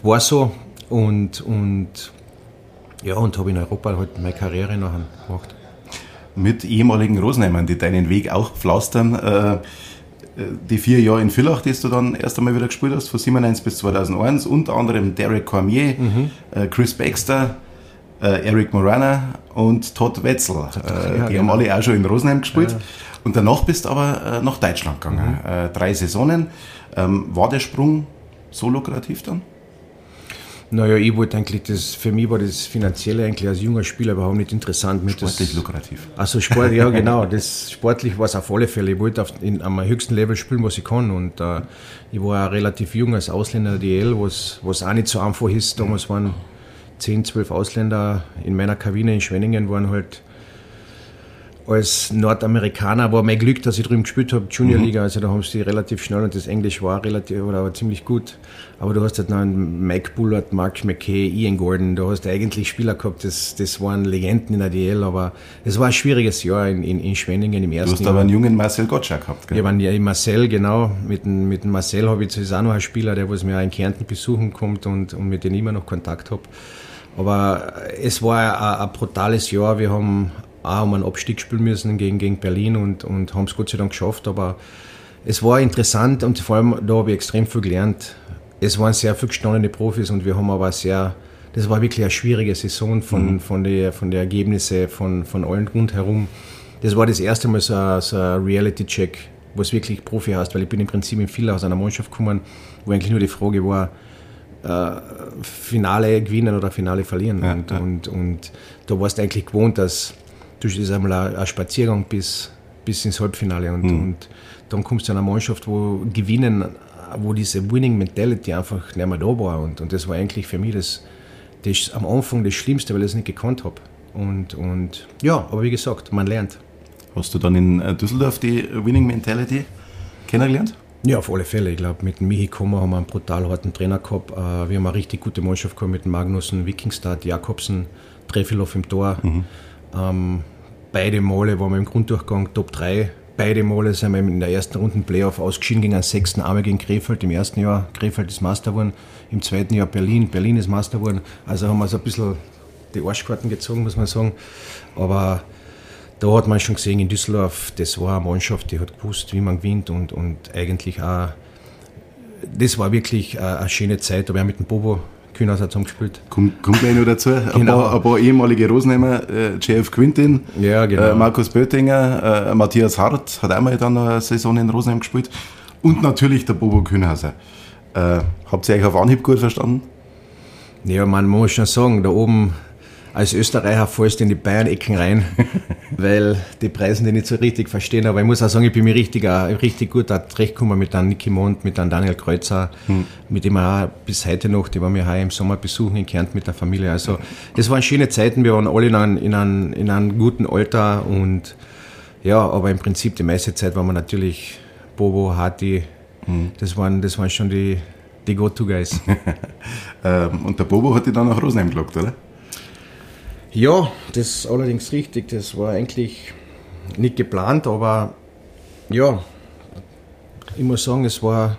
war so und, und ja, und habe in Europa halt meine Karriere nachher gemacht. Mit ehemaligen Rosenheimern, die deinen Weg auch pflastern, äh, die vier Jahre in Villach, die du dann erst einmal wieder gespielt hast, von 97 bis 2001, unter anderem Derek Cormier, mhm. äh, Chris Baxter, äh, Eric Morana und Todd Wetzel. Äh, ja, die genau. haben alle auch schon in Rosenheim gespielt. Ja. Und danach bist du aber äh, nach Deutschland gegangen. Mhm. Äh, drei Saisonen. Ähm, war der Sprung so lukrativ dann? Naja, ich wollte eigentlich, das, für mich war das Finanzielle eigentlich als junger Spieler überhaupt nicht interessant. Mit sportlich das, lukrativ. Also Sport, ja genau, das sportlich war es auf alle Fälle. Ich wollte auf, in, am höchsten Level spielen, was ich kann und äh, ich war auch relativ jung als Ausländer der DL, was, was auch nicht so einfach ist. Damals waren 10, 12 Ausländer in meiner Kabine in Schwenningen, waren halt als Nordamerikaner war mein Glück, dass ich drüben gespielt habe, Juniorliga, mhm. also da haben sie relativ schnell und das Englisch war relativ oder war ziemlich gut. Aber du hast halt noch einen Mike Bullard, Mark McKay, Ian Gordon, du hast eigentlich Spieler gehabt, das, das waren Legenden in der DL, aber es war ein schwieriges Jahr in, in, in Schwenningen im ersten Jahr. Du hast aber einen jungen Marcel Gottschalk gehabt, gell? Ja, Marcel, genau. Mit dem, mit dem Marcel habe ich jetzt auch noch einen Spieler, der was mir auch in Kärnten besuchen kommt und, und mit dem ich immer noch Kontakt habe. Aber es war ein, ein brutales Jahr. Wir haben auch um einen Abstieg spielen müssen gegen, gegen Berlin und, und haben es Gott sei Dank geschafft. Aber es war interessant und vor allem da habe ich extrem viel gelernt. Es waren sehr viele gestandene Profis und wir haben aber sehr, das war wirklich eine schwierige Saison von, mhm. von, den von der Ergebnisse von, von allen rundherum. Das war das erste Mal so, so ein Reality-Check, wo es wirklich Profi heißt, weil ich bin im Prinzip in viel aus einer Mannschaft gekommen, wo eigentlich nur die Frage war, äh, Finale gewinnen oder Finale verlieren. Ja, und, ja. Und, und da warst du eigentlich gewohnt, dass du das einmal ein, Spaziergang bis, bis ins Halbfinale und, mhm. und dann kommst du zu einer Mannschaft, wo gewinnen, wo diese Winning Mentality einfach nicht mehr da war. Und, und das war eigentlich für mich das, das am Anfang das Schlimmste, weil ich es nicht gekannt habe. Und, und ja, aber wie gesagt, man lernt. Hast du dann in äh, Düsseldorf die Winning Mentality kennengelernt? Ja, auf alle Fälle. Ich glaube, mit dem Michi Kommer haben wir einen brutal harten Trainer gehabt. Äh, wir haben eine richtig gute Mannschaft gehabt mit Magnussen, Wikingstad, Jakobsen, Trefilov im Tor. Mhm. Ähm, beide Male waren wir im Grunddurchgang Top 3. Beide Male sind wir in der ersten Runde Playoff ausgeschieden gegen einen sechsten Arme gegen Krefeld. Im ersten Jahr Krefeld ist Master geworden, im zweiten Jahr Berlin, Berlin ist Master geworden. Also haben wir so ein bisschen die Arschkarten gezogen, muss man sagen. Aber da hat man schon gesehen, in Düsseldorf, das war eine Mannschaft, die hat gewusst, wie man gewinnt und, und eigentlich auch, das war wirklich eine, eine schöne Zeit. Da haben wir mit dem Bobo Kühnhauser zusammengespielt. Kommt, kommt gleich noch dazu. Ein, genau. paar, ein paar ehemalige Rosenheimer, äh, JF Quintin, ja, genau. äh, Markus Böttinger, äh, Matthias Hart hat einmal dann eine Saison in Rosenheim gespielt und natürlich der Bobo Kühnhauser. Äh, habt ihr euch auf Anhieb gut verstanden? Ja, man muss schon sagen, da oben als Österreicher fällst du in die Bayern-Ecken rein, weil die Preise die nicht so richtig verstehen. Aber ich muss auch sagen, ich bin mir richtig, richtig gut zurechtgekommen mit einem Niki Mond, mit einem Daniel Kreuzer, hm. mit dem auch bis heute noch, die waren wir heuer im Sommer besuchen in Kärnten mit der Familie. Also das waren schöne Zeiten, wir waren alle in einem, in einem, in einem guten Alter und ja, aber im Prinzip die meiste Zeit waren wir natürlich Bobo, Hati, hm. das, waren, das waren schon die, die Go-To-Guys. Ähm, und der Bobo hat dich dann nach Rosenheim gelockt, oder? Ja, das ist allerdings richtig. Das war eigentlich nicht geplant, aber ja, ich muss sagen, es war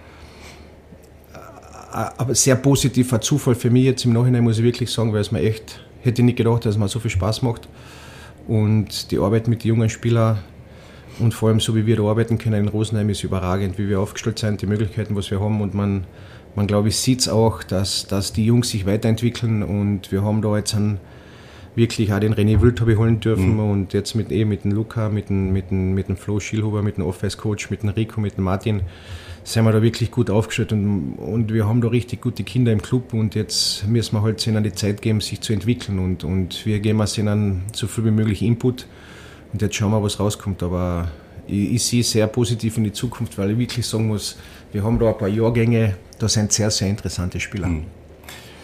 ein sehr positiver Zufall für mich jetzt im Nachhinein, muss ich wirklich sagen, weil es mir echt, hätte nicht gedacht, dass es mir so viel Spaß macht. Und die Arbeit mit den jungen Spielern und vor allem so, wie wir da arbeiten können in Rosenheim, ist überragend, wie wir aufgestellt sind, die Möglichkeiten, was wir haben. Und man, man glaube ich, sieht es auch, dass, dass die Jungs sich weiterentwickeln und wir haben da jetzt einen wirklich auch den René Wild habe ich holen dürfen mhm. und jetzt mit, eh, mit dem Luca, mit dem, mit dem, mit dem Flo Schielhuber, mit dem Off-Coach, mit dem Rico, mit dem Martin sind wir da wirklich gut aufgestellt und, und wir haben da richtig gute Kinder im Club und jetzt müssen wir halt ihnen die Zeit geben, sich zu entwickeln und, und wir geben ihnen so viel wie möglich Input und jetzt schauen wir, was rauskommt, aber ich, ich sehe sehr positiv in die Zukunft, weil ich wirklich sagen muss, wir haben da ein paar Jahrgänge, da sind sehr, sehr interessante Spieler. Mhm.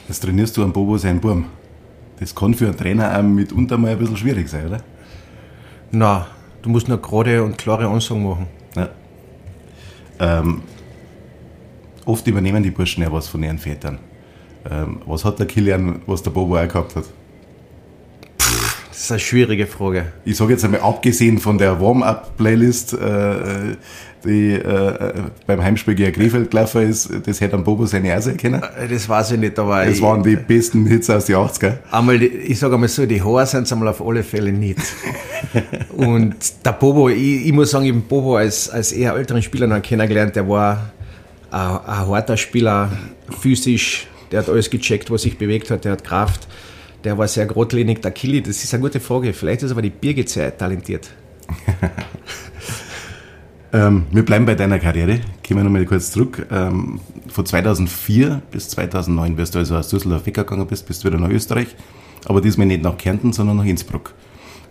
Jetzt trainierst du am Bobo seinen Burm. Das kann für einen Trainer auch mitunter mal ein bisschen schwierig sein, oder? Na, du musst nur gerade und klare Ansagen machen. Ja. Ähm, oft übernehmen die Burschen ja was von ihren Vätern. Ähm, was hat der Kilian, was der Bobo auch gehabt hat? Das ist eine schwierige Frage. Ich sage jetzt einmal, abgesehen von der Warm-Up-Playlist, äh, die äh, beim Heimspiel gegen Krefeld gelaufen ist, das hätte am Bobo seine auch. Äh, das weiß ich nicht, aber. Das ich, waren die besten Hits aus den 80er. Einmal, ich sage einmal so, die Haare sind es einmal auf alle Fälle nicht. Und der Bobo, ich, ich muss sagen, ich habe Bobo als, als eher älteren Spieler noch kennengelernt, der war ein, ein harter Spieler, physisch, der hat alles gecheckt, was sich bewegt hat, der hat Kraft, der war sehr grotlinig. Der Kili, das ist eine gute Frage, vielleicht ist aber die Birgit sehr talentiert. Ähm, wir bleiben bei deiner Karriere. Gehen wir nochmal kurz zurück. Ähm, von 2004 bis 2009 wirst du also aus Düsseldorf weggegangen bist, bist wieder nach Österreich. Aber diesmal nicht nach Kärnten, sondern nach Innsbruck.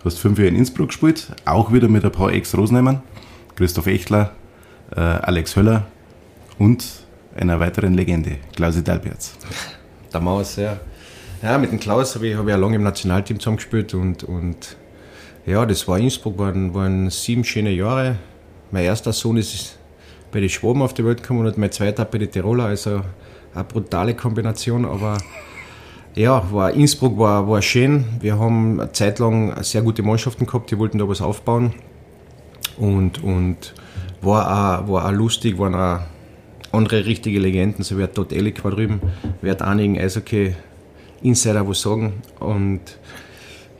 Du hast fünf Jahre in Innsbruck gespielt, auch wieder mit ein paar Ex-Rosenheimern. Christoph Echtler, äh, Alex Höller und einer weiteren Legende, Klausi Dalberts. Der Maus, ja. Ja, mit dem Klaus habe ich, hab ich ja lange im Nationalteam zusammengespielt und, und ja, das war Innsbruck, waren, waren sieben schöne Jahre mein erster Sohn ist bei den Schwaben auf die Welt gekommen und mein zweiter bei den Tiroler, also eine brutale Kombination, aber ja, war, Innsbruck war, war schön. Wir haben eine Zeit lang sehr gute Mannschaften gehabt, die wollten da was aufbauen. Und, und war, auch, war auch lustig, waren auch andere richtige Legenden, so wie Todd Elik war drüben, wird einigen Eishockey Insider was sagen. Und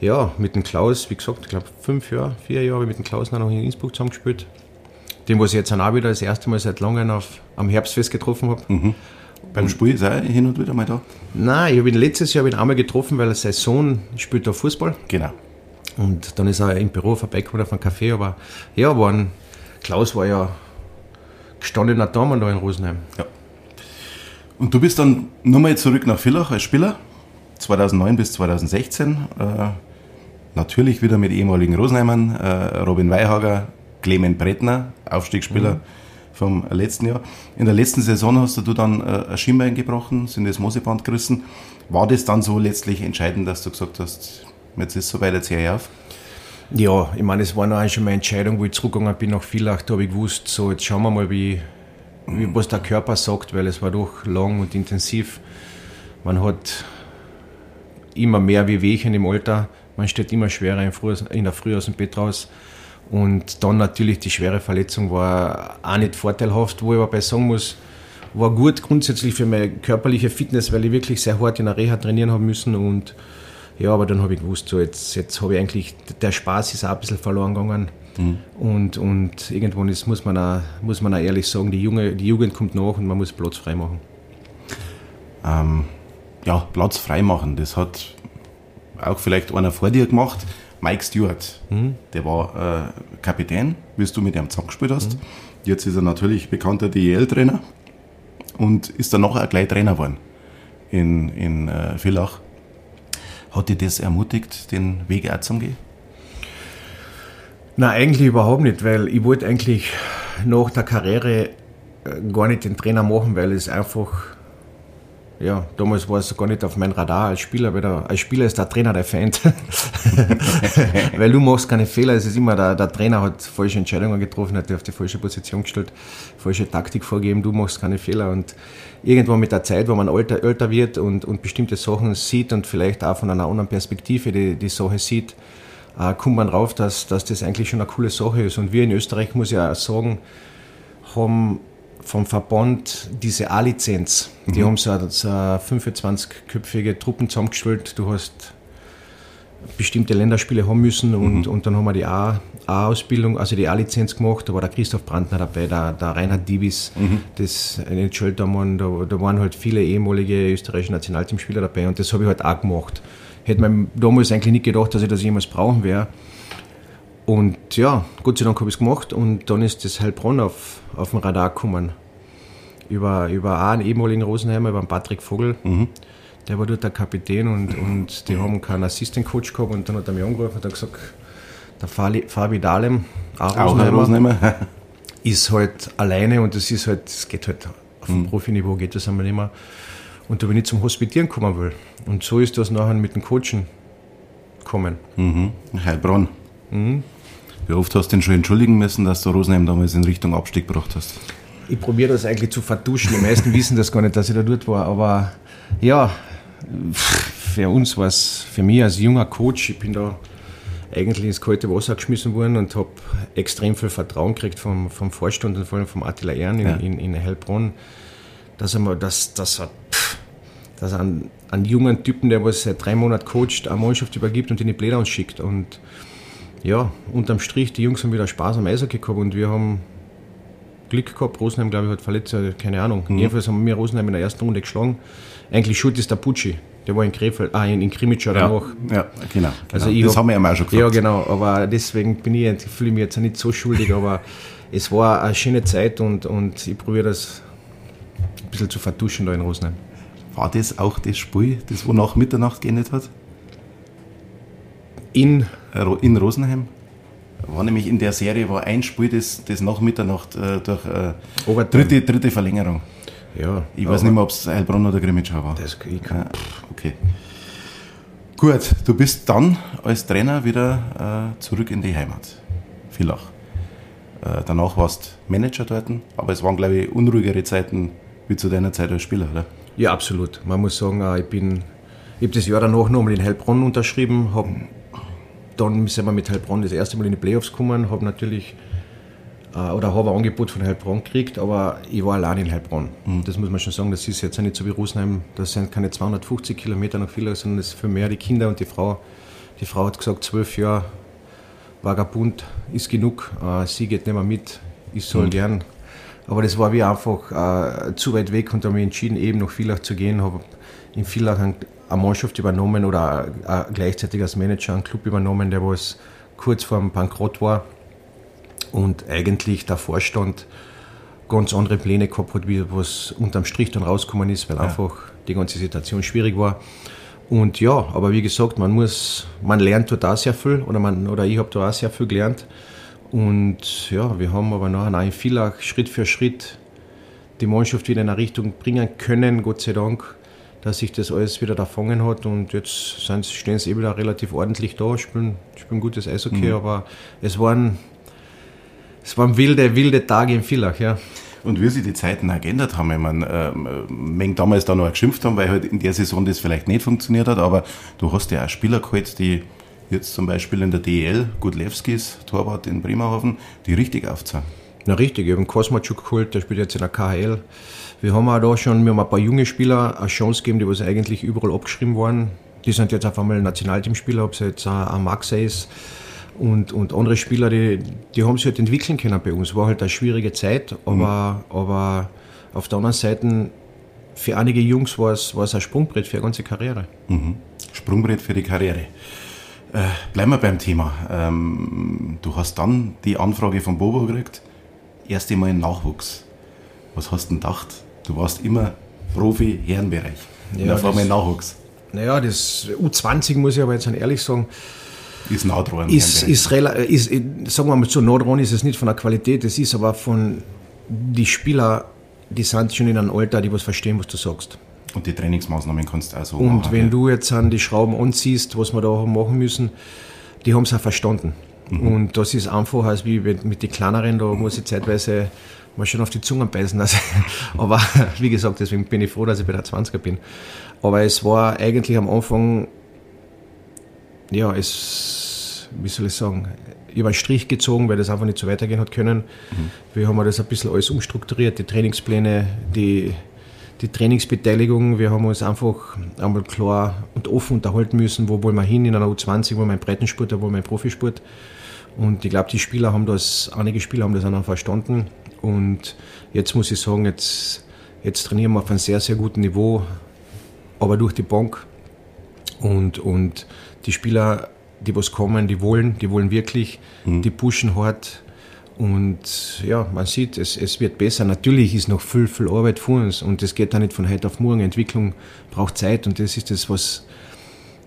ja, mit dem Klaus, wie gesagt, ich glaube fünf Jahre, vier Jahre mit dem Klaus noch in Innsbruck zusammengespielt den, was ich jetzt auch wieder das erste Mal seit langem auf, am Herbstfest getroffen habe. Mhm. Beim Spiel ist er hin und wieder mal da? Nein, ich habe ihn letztes Jahr ihn einmal getroffen, weil sein Sohn spielt da Fußball. Genau. Und dann ist er im Büro vorbeigekommen auf einen Café, aber ja, war ein, Klaus war ja gestandener Damen da in Rosenheim. Ja. Und du bist dann nochmal zurück nach Villach als Spieler, 2009 bis 2016. Äh, natürlich wieder mit ehemaligen Rosenheimern, äh, Robin Weihager, Clement Brettner, Aufstiegsspieler mhm. vom letzten Jahr. In der letzten Saison hast du dann äh, ein Schienbein gebrochen, sind das Moseband gerissen. War das dann so letztlich entscheidend, dass du gesagt hast, jetzt ist es soweit, jetzt höre auf? Ja, ich meine, es war noch schon meine Entscheidung, wo ich zurückgegangen bin nach Villach, da habe ich gewusst, so jetzt schauen wir mal, wie, wie, was der Körper sagt, weil es war doch lang und intensiv. Man hat immer mehr wie Wehchen im Alter, man steht immer schwerer in der Früh aus dem Bett raus. Und dann natürlich die schwere Verletzung war auch nicht vorteilhaft, wo ich aber sagen muss, war gut grundsätzlich für meine körperliche Fitness, weil ich wirklich sehr hart in der Reha trainieren habe müssen und ja, aber dann habe ich gewusst, so jetzt, jetzt habe ich eigentlich, der Spaß ist auch ein bisschen verloren gegangen. Mhm. Und, und irgendwann ist, muss, man auch, muss man auch ehrlich sagen, die, Junge, die Jugend kommt nach und man muss Platz frei machen. Ähm, ja, Platz frei machen, das hat auch vielleicht einer vor dir gemacht. Mike Stewart, mhm. der war äh, Kapitän, wie du mit ihm zusammengespielt hast. Mhm. Jetzt ist er natürlich bekannter DEL-Trainer und ist dann nachher auch gleich Trainer geworden in, in äh, Villach. Hat dich das ermutigt, den Weg auch zu gehen? Nein, eigentlich überhaupt nicht, weil ich wollte eigentlich nach der Karriere äh, gar nicht den Trainer machen, weil es einfach, ja, damals war es gar nicht auf mein Radar als Spieler, weil der, als Spieler ist der Trainer der Feind. weil du machst keine Fehler, es ist immer der, der Trainer hat falsche Entscheidungen getroffen, hat dich auf die falsche Position gestellt, falsche Taktik vorgegeben, du machst keine Fehler und irgendwann mit der Zeit, wo man älter, älter wird und, und bestimmte Sachen sieht und vielleicht auch von einer anderen Perspektive die, die Sache sieht, äh, kommt man drauf, dass, dass das eigentlich schon eine coole Sache ist. Und wir in Österreich, muss ich auch sagen, haben vom Verband diese A-Lizenz. Die mhm. haben so eine, so eine 25-köpfige Truppen zusammengestellt. Du hast bestimmte Länderspiele haben müssen und, mhm. und dann haben wir die A-Ausbildung, also die A-Lizenz gemacht. Da war der Christoph Brandner dabei, der, der Reinhard Divis, mhm. das da waren, da, da waren halt viele ehemalige österreichische Nationalteamspieler dabei und das habe ich halt auch gemacht. Hätte man damals eigentlich nicht gedacht, dass ich das jemals brauchen werde. Und ja, Gott sei Dank habe ich es gemacht und dann ist das Heilbronn auf, auf den Radar gekommen. Über, über einen ehemaligen Rosenheimer, über den Patrick Vogel. Mhm der war dort der Kapitän und, und die haben keinen Assistant Coach gehabt und dann hat er mich angerufen und hat gesagt, der Fabi Dahlem, auch Rosenheimer, Rosenheimer. ist halt alleine und das ist halt, das geht halt auf dem mhm. Profiniveau geht das einmal nicht mehr. Und da bin ich zum Hospitieren kommen will. Und so ist das nachher mit dem Coachen gekommen. Mhm. Heilbronn. Mhm. Wie oft hast du denn schon entschuldigen müssen, dass du Rosenheim damals in Richtung Abstieg gebracht hast? Ich probiere das eigentlich zu vertuschen. Die meisten wissen das gar nicht, dass ich da dort war. Aber ja, für uns war es, für mich als junger Coach, ich bin da eigentlich ins kalte Wasser geschmissen worden und habe extrem viel Vertrauen gekriegt vom, vom Vorstand und vor allem vom Attila Ehren in, ja. in, in Heilbronn, dass er, dass, dass er, dass er einen, einen, jungen Typen, der was seit drei Monaten coacht, eine Mannschaft übergibt und in die Pläne schickt. Und ja, unterm Strich, die Jungs haben wieder Spaß am Eishockey gehabt und wir haben Glück gehabt. Rosenheim, glaube ich, hat verletzt, keine Ahnung. Mhm. Jedenfalls haben wir Rosenheim in der ersten Runde geschlagen. Eigentlich schuld ist der Pucci. Der war in Krefeld, ah, in, in Krimica ja, danach. Ja, genau. Also genau. das hab, haben wir ja mal schon gefragt. Ja, genau. Aber deswegen bin ich, fühle ich mich jetzt nicht so schuldig, aber es war eine schöne Zeit und, und ich probiere das ein bisschen zu vertuschen da in Rosenheim. War das auch das Spiel, das wo nach Mitternacht geendet hat? In? In Rosenheim? war nämlich in der Serie war ein Spiel, das, das nach Mitternacht äh, durch äh, dritte, dritte Verlängerung. Ja, ich weiß nicht mehr, ob es Heilbronn oder Grimmitschau war. Das, ich kann, ja, okay. Gut, du bist dann als Trainer wieder äh, zurück in die Heimat, Villach. Äh, danach warst du Manager dort, aber es waren, glaube ich, unruhigere Zeiten wie zu deiner Zeit als Spieler, oder? Ja, absolut. Man muss sagen, äh, ich bin, ich habe das Jahr danach nochmal in Heilbronn unterschrieben, habe dann sind wir mit Heilbronn das erste Mal in die Playoffs gekommen, habe natürlich äh, oder habe ein Angebot von Heilbronn gekriegt, aber ich war allein in Heilbronn. Mhm. Das muss man schon sagen, das ist jetzt nicht so wie Rosenheim, das sind keine 250 Kilometer nach Villach, sondern das ist für mehr die Kinder und die Frau. Die Frau hat gesagt, zwölf Jahre Vagabund ist genug, äh, sie geht nicht mehr mit, ich soll mhm. gern. Aber das war wie einfach äh, zu weit weg und da habe ich entschieden, eben nach Villach zu gehen, habe in Villach eine Mannschaft übernommen oder gleichzeitig als Manager einen Club übernommen, der was kurz vor dem Bankrott war und eigentlich der Vorstand ganz andere Pläne gehabt hat, wie was unterm Strich dann rausgekommen ist, weil ja. einfach die ganze Situation schwierig war. Und ja, aber wie gesagt, man muss, man lernt dort auch sehr viel oder, man, oder ich habe da auch sehr viel gelernt. Und ja, wir haben aber nachher in Villach Schritt für Schritt die Mannschaft wieder in eine Richtung bringen können, Gott sei Dank, dass sich das alles wieder erfangen hat. Und jetzt sind, stehen sie eh wieder relativ ordentlich da, spielen, spielen gutes Eishockey, mhm. aber es waren, es waren wilde, wilde Tage in Villach, ja. Und wie sich die Zeiten auch geändert haben, ich meine, äh, damals da noch geschimpft haben, weil halt in der Saison das vielleicht nicht funktioniert hat, aber du hast ja auch Spieler geholt, die jetzt zum Beispiel in der DEL, Gudlewskis, Torwart in Bremerhaven, die richtig aufzahlen. Na richtig, einen Kosmatschuk geholt, der spielt jetzt in der KHL. Wir haben auch da schon, wir haben ein paar junge Spieler eine Chance gegeben, die was eigentlich überall abgeschrieben waren. Die sind jetzt auf einmal Nationalteamspieler, ob es jetzt ein Max ist und, und andere Spieler, die, die haben sich halt entwickeln können bei uns. War halt eine schwierige Zeit, aber, mhm. aber auf der anderen Seite, für einige Jungs war es, war es ein Sprungbrett für eine ganze Karriere. Mhm. Sprungbrett für die Karriere. Äh, bleiben wir beim Thema. Ähm, du hast dann die Anfrage von Bobo gekriegt, erste Mal Nachwuchs. Was hast du denn gedacht? Du warst immer Profi, Herrenbereich. Ja, auf einmal Nachwuchs. Naja, das U20 muss ich aber jetzt ehrlich sagen, ist nah dran. Ist, ist, ist, sagen wir mal so, nah dran ist es nicht von der Qualität, es ist aber von die Spieler, die sind schon in einem Alter, die was verstehen, was du sagst. Und die Trainingsmaßnahmen kannst du auch so Und machen, wenn ja. du jetzt an die Schrauben anziehst, was wir da machen müssen, die haben es auch verstanden. Mhm. Und das ist einfacher als wie mit den kleineren, da muss ich zeitweise mal schon auf die Zunge beißen. Also, aber wie gesagt, deswegen bin ich froh, dass ich bei der 20er bin. Aber es war eigentlich am Anfang, ja, es, wie soll ich sagen, habe einen Strich gezogen, weil das einfach nicht so weitergehen hat können. Mhm. Wir haben das ein bisschen alles umstrukturiert, die Trainingspläne, die die Trainingsbeteiligung. Wir haben uns einfach einmal klar und offen unterhalten müssen, wo wollen wir hin in einer U20, wo im Breitensport, wo im Profisport. Und ich glaube, die Spieler haben das, einige Spieler haben das auch verstanden. Und jetzt muss ich sagen, jetzt, jetzt trainieren wir auf einem sehr, sehr guten Niveau, aber durch die Bank. Und, und die Spieler, die was kommen, die wollen, die wollen wirklich, mhm. die pushen hart und ja, man sieht, es, es wird besser. Natürlich ist noch viel, viel Arbeit vor uns und es geht da nicht von heute auf morgen. Entwicklung braucht Zeit und das ist das, was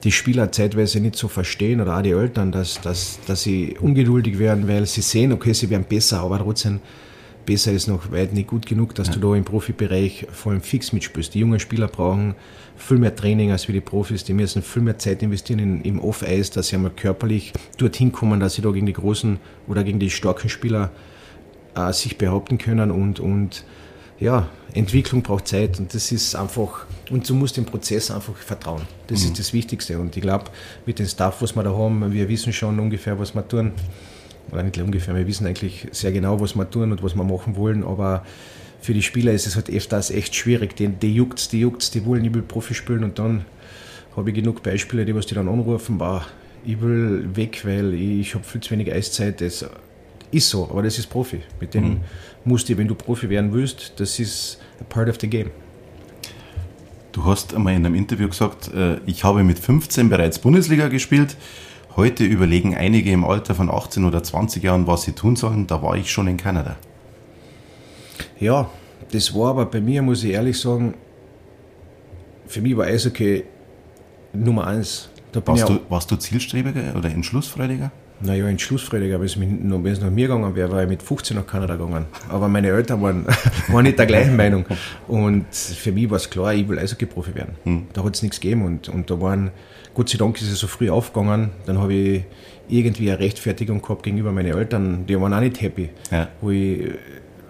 die Spieler zeitweise nicht so verstehen oder auch die Eltern, dass, dass, dass sie ungeduldig werden, weil sie sehen, okay, sie werden besser, aber trotzdem besser ist noch weit nicht gut genug, dass ja. du da im Profibereich vor allem fix mitspielst. Die jungen Spieler brauchen viel mehr Training als wie die Profis. Die müssen viel mehr Zeit investieren in, im Off-Eis, dass sie einmal körperlich dorthin kommen, dass sie da gegen die großen oder gegen die starken Spieler äh, sich behaupten können und, und ja, Entwicklung braucht Zeit und das ist einfach, und du musst dem Prozess einfach vertrauen. Das mhm. ist das Wichtigste und ich glaube, mit dem Staff, was wir da haben, wir wissen schon ungefähr, was wir tun oder nicht ungefähr, wir wissen eigentlich sehr genau, was wir tun und was wir machen wollen, aber für die Spieler ist es halt öfters echt schwierig. Die, die juckt's, die juckt's, die wollen, ich will Profi spielen und dann habe ich genug Beispiele, die was die dann anrufen, bah, ich will weg, weil ich habe viel zu wenig Eiszeit. Das ist so, aber das ist Profi. Mit dem mhm. musst du, wenn du Profi werden willst, das ist a part of the game. Du hast einmal in einem Interview gesagt, äh, ich habe mit 15 bereits Bundesliga gespielt. Heute überlegen einige im Alter von 18 oder 20 Jahren, was sie tun sollen. Da war ich schon in Kanada. Ja, das war aber bei mir, muss ich ehrlich sagen, für mich war Eishockey Nummer eins. warst, du, warst du Zielstrebiger oder Entschlussfreudiger? Naja, Entschlussfreudiger, wenn es, noch, wenn es nach mir gegangen wäre, war ich mit 15 nach Kanada gegangen. Aber meine Eltern waren, waren nicht der gleichen Meinung. Und für mich war es klar, ich will Eishockey-Profi werden. Hm. Da hat es nichts gegeben. Und, und da waren Gott sei Dank ist es so früh aufgegangen. Dann habe ich irgendwie eine Rechtfertigung gehabt gegenüber meinen Eltern. Die waren auch nicht happy. Ja. Ich,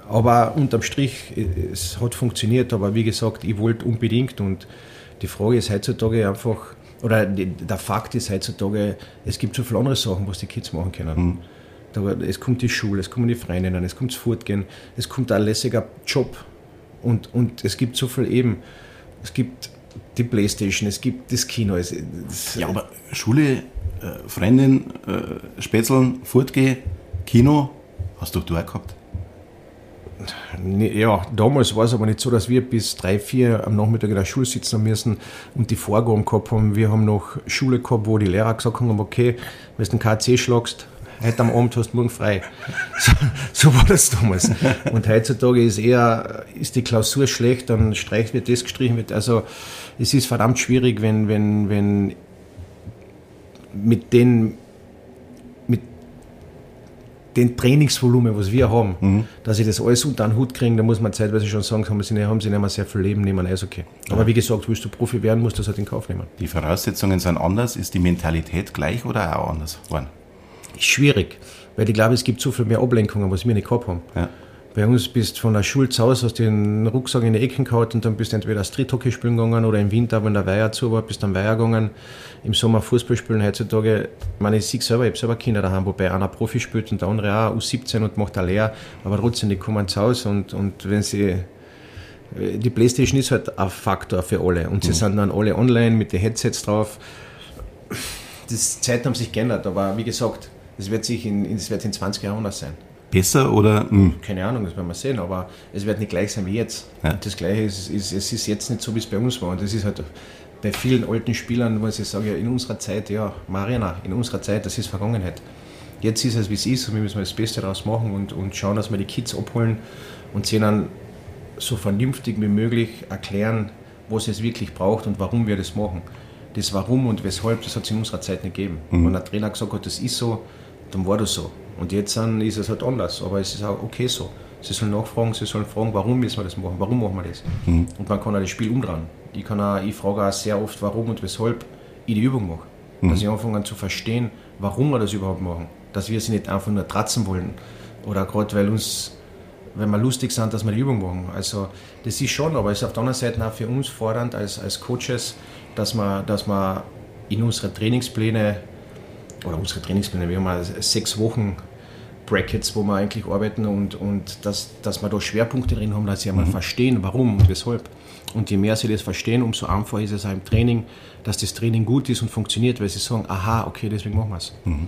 aber unterm Strich, es hat funktioniert. Aber wie gesagt, ich wollte unbedingt. Und die Frage ist heutzutage einfach, oder der Fakt ist heutzutage, es gibt so viele andere Sachen, was die Kids machen können. Mhm. Da, es kommt die Schule, es kommen die Freundinnen, es kommt das Fortgehen, es kommt ein lässiger Job. Und, und es gibt so viel eben. Es gibt die Playstation, es gibt das Kino. Es, es ja, aber Schule, äh, Freundin, äh, Spätzeln, Fortgehen, Kino, hast doch du auch gehabt? Ja, damals war es aber nicht so, dass wir bis drei, vier am Nachmittag in der Schule sitzen müssen und die Vorgaben gehabt haben. Wir haben noch Schule gehabt, wo die Lehrer gesagt haben, okay, wenn du den KC schlagst, heute am Abend hast du morgen frei. So, so, war das damals. Und heutzutage ist eher, ist die Klausur schlecht, dann streicht wird das gestrichen wird. Also es ist verdammt schwierig, wenn, wenn, wenn mit den den Trainingsvolumen, was wir haben, mhm. dass ich das alles unter den Hut kriege, da muss man zeitweise schon sagen, haben sie, haben sie nicht mehr sehr viel Leben nehmen, ist okay. Aber ja. wie gesagt, willst du Profi werden, musst du das halt in Kauf nehmen. Die Voraussetzungen sind anders. Ist die Mentalität gleich oder auch anders geworden? Ist schwierig, weil ich glaube, es gibt so viel mehr Ablenkungen, was wir nicht gehabt haben. Ja. Bei uns bist du von der Schule zu Hause, hast den Rucksack in die Ecken gehauen und dann bist du entweder Street-Hockey spielen gegangen oder im Winter, wenn der Weiher zu war, bist du am Weiher gegangen. Im Sommer Fußball spielen heutzutage. Ich meine, ich sehe selber, ich habe selber Kinder daheim, wobei einer Profi spielt und der andere auch U17 und macht da leer, aber trotzdem, die kommen zu Hause und, und wenn sie die Playstation ist halt ein Faktor für alle und sie mhm. sind dann alle online mit den Headsets drauf. Die Zeiten haben sich geändert, aber wie gesagt, das wird sich in, das wird in 20 Jahren anders sein besser oder? Mh. Hm? Keine Ahnung, das werden wir sehen, aber es wird nicht gleich sein wie jetzt. Ja. Das Gleiche ist, ist, es ist jetzt nicht so, wie es bei uns war. Und das ist halt bei vielen alten Spielern, wo ich sage, ja, in unserer Zeit, ja, Mariana, in unserer Zeit, das ist Vergangenheit. Jetzt ist es, wie es ist, und wir müssen das Beste daraus machen und, und schauen, dass wir die Kids abholen und sie dann so vernünftig wie möglich erklären, was es wirklich braucht und warum wir das machen. Das Warum und Weshalb, das hat es in unserer Zeit nicht gegeben. Mhm. Wenn der Trainer gesagt hat, das ist so, dann war das so. Und jetzt ist es halt anders, aber es ist auch okay so. Sie sollen nachfragen, sie sollen fragen, warum müssen wir das machen, warum machen wir das. Mhm. Und man kann auch das Spiel umdrehen. Ich, kann auch, ich frage auch sehr oft, warum und weshalb ich die Übung mache. Mhm. Dass ich anfange zu verstehen, warum wir das überhaupt machen. Dass wir sie nicht einfach nur tratzen wollen. Oder gerade weil uns, wenn wir lustig sind, dass wir die Übung machen. Also das ist schon, aber es ist auf der anderen Seite auch für uns fordernd als, als Coaches, dass wir, dass wir in unsere Trainingspläne oder unsere Trainingspläne, wir haben sechs Wochen Brackets, wo wir eigentlich arbeiten und, und dass, dass wir da Schwerpunkte drin haben, dass sie einmal mhm. verstehen, warum und weshalb. Und je mehr sie das verstehen, umso einfacher ist es auch im Training, dass das Training gut ist und funktioniert, weil sie sagen, aha, okay, deswegen machen wir es. Mhm.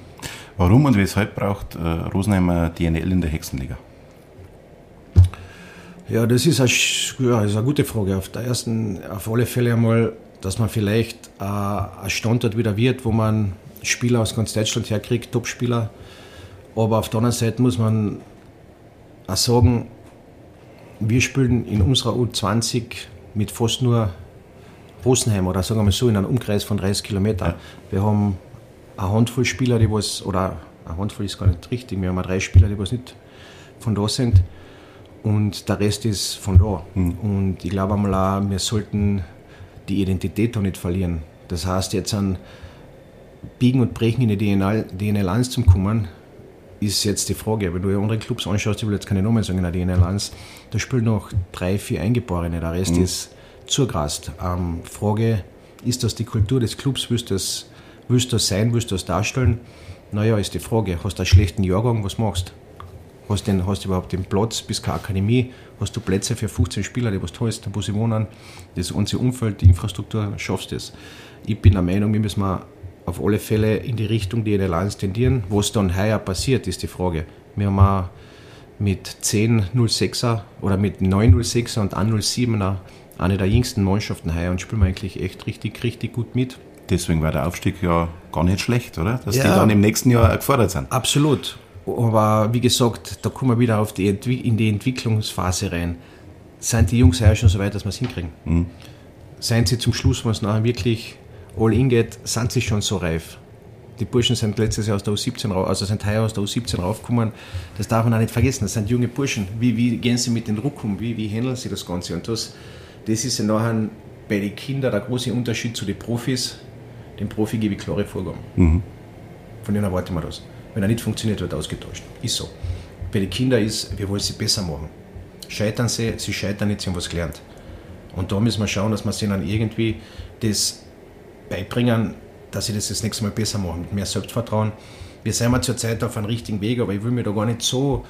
Warum und weshalb braucht äh, Rosenheimer DNL in der Hexenliga? Ja, das ist, eine, ja, das ist eine gute Frage. Auf der ersten, auf alle Fälle einmal, dass man vielleicht äh, ein Standort wieder wird, wo man Spieler aus ganz Deutschland herkriegt, Top-Spieler, aber auf der anderen Seite muss man auch sagen, wir spielen in unserer U20 mit fast nur Rosenheim oder sagen wir mal so in einem Umkreis von 30 Kilometern. Ja. Wir haben eine Handvoll Spieler, die was, oder eine Handvoll ist gar nicht richtig, wir haben drei Spieler, die was nicht von da sind und der Rest ist von da. Mhm. Und ich glaube einmal auch, wir sollten die Identität da nicht verlieren. Das heißt, jetzt an Biegen und Brechen in die DNL, DNL 1 zu kommen, ist jetzt die Frage, wenn du andere Clubs anschaust, ich will jetzt keine Namen sagen, in der DNL1, da spielen noch drei, vier Eingeborene, der Rest mhm. ist zugrast. Ähm, Frage, ist das die Kultur des Clubs, willst du das, willst du das sein, willst du das darstellen? Naja, ist die Frage, hast du einen schlechten Jahrgang, was machst Hast du hast überhaupt den Platz, bist keine Akademie, hast du Plätze für 15 Spieler, die was tust, wo sie wohnen, das ganze Umfeld, die Infrastruktur, schaffst du das. Ich bin der Meinung, wir müssen mal auf alle Fälle in die Richtung die Allianz tendieren. Was dann heuer passiert, ist die Frage. Wir haben auch mit 10.06er oder mit 9.06er und 1.07er eine der jüngsten Mannschaften heuer und spielen wir eigentlich echt richtig, richtig gut mit. Deswegen war der Aufstieg ja gar nicht schlecht, oder? Dass ja, die dann im nächsten Jahr gefordert sind. Absolut. Aber wie gesagt, da kommen wir wieder auf die in die Entwicklungsphase rein. Sind die Jungs ja schon so weit, dass wir es hinkriegen? Mhm. Seien sie zum Schluss, wenn es nachher wirklich All-In geht, sind sie schon so reif. Die Burschen sind letztes Jahr aus der U17 raus, also sind heuer aus der U17 raufgekommen. Das darf man auch nicht vergessen. Das sind junge Burschen. Wie, wie gehen sie mit den Ruck um? Wie, wie handeln sie das Ganze? Und das, das ist ja nachher bei den Kindern der große Unterschied zu den Profis. Dem Profi gebe ich klare Vorgaben. Mhm. Von denen erwarte ich mir das. Wenn er nicht funktioniert, wird er ausgetauscht. Ist so. Bei den Kindern ist, wir wollen sie besser machen. Scheitern sie, sie scheitern nicht, sie haben was gelernt. Und da müssen wir schauen, dass wir sie dann irgendwie das beibringen, dass ich das das nächste Mal besser mache, mit mehr Selbstvertrauen. Wir sind ja zurzeit auf einem richtigen Weg, aber ich will mir da gar nicht so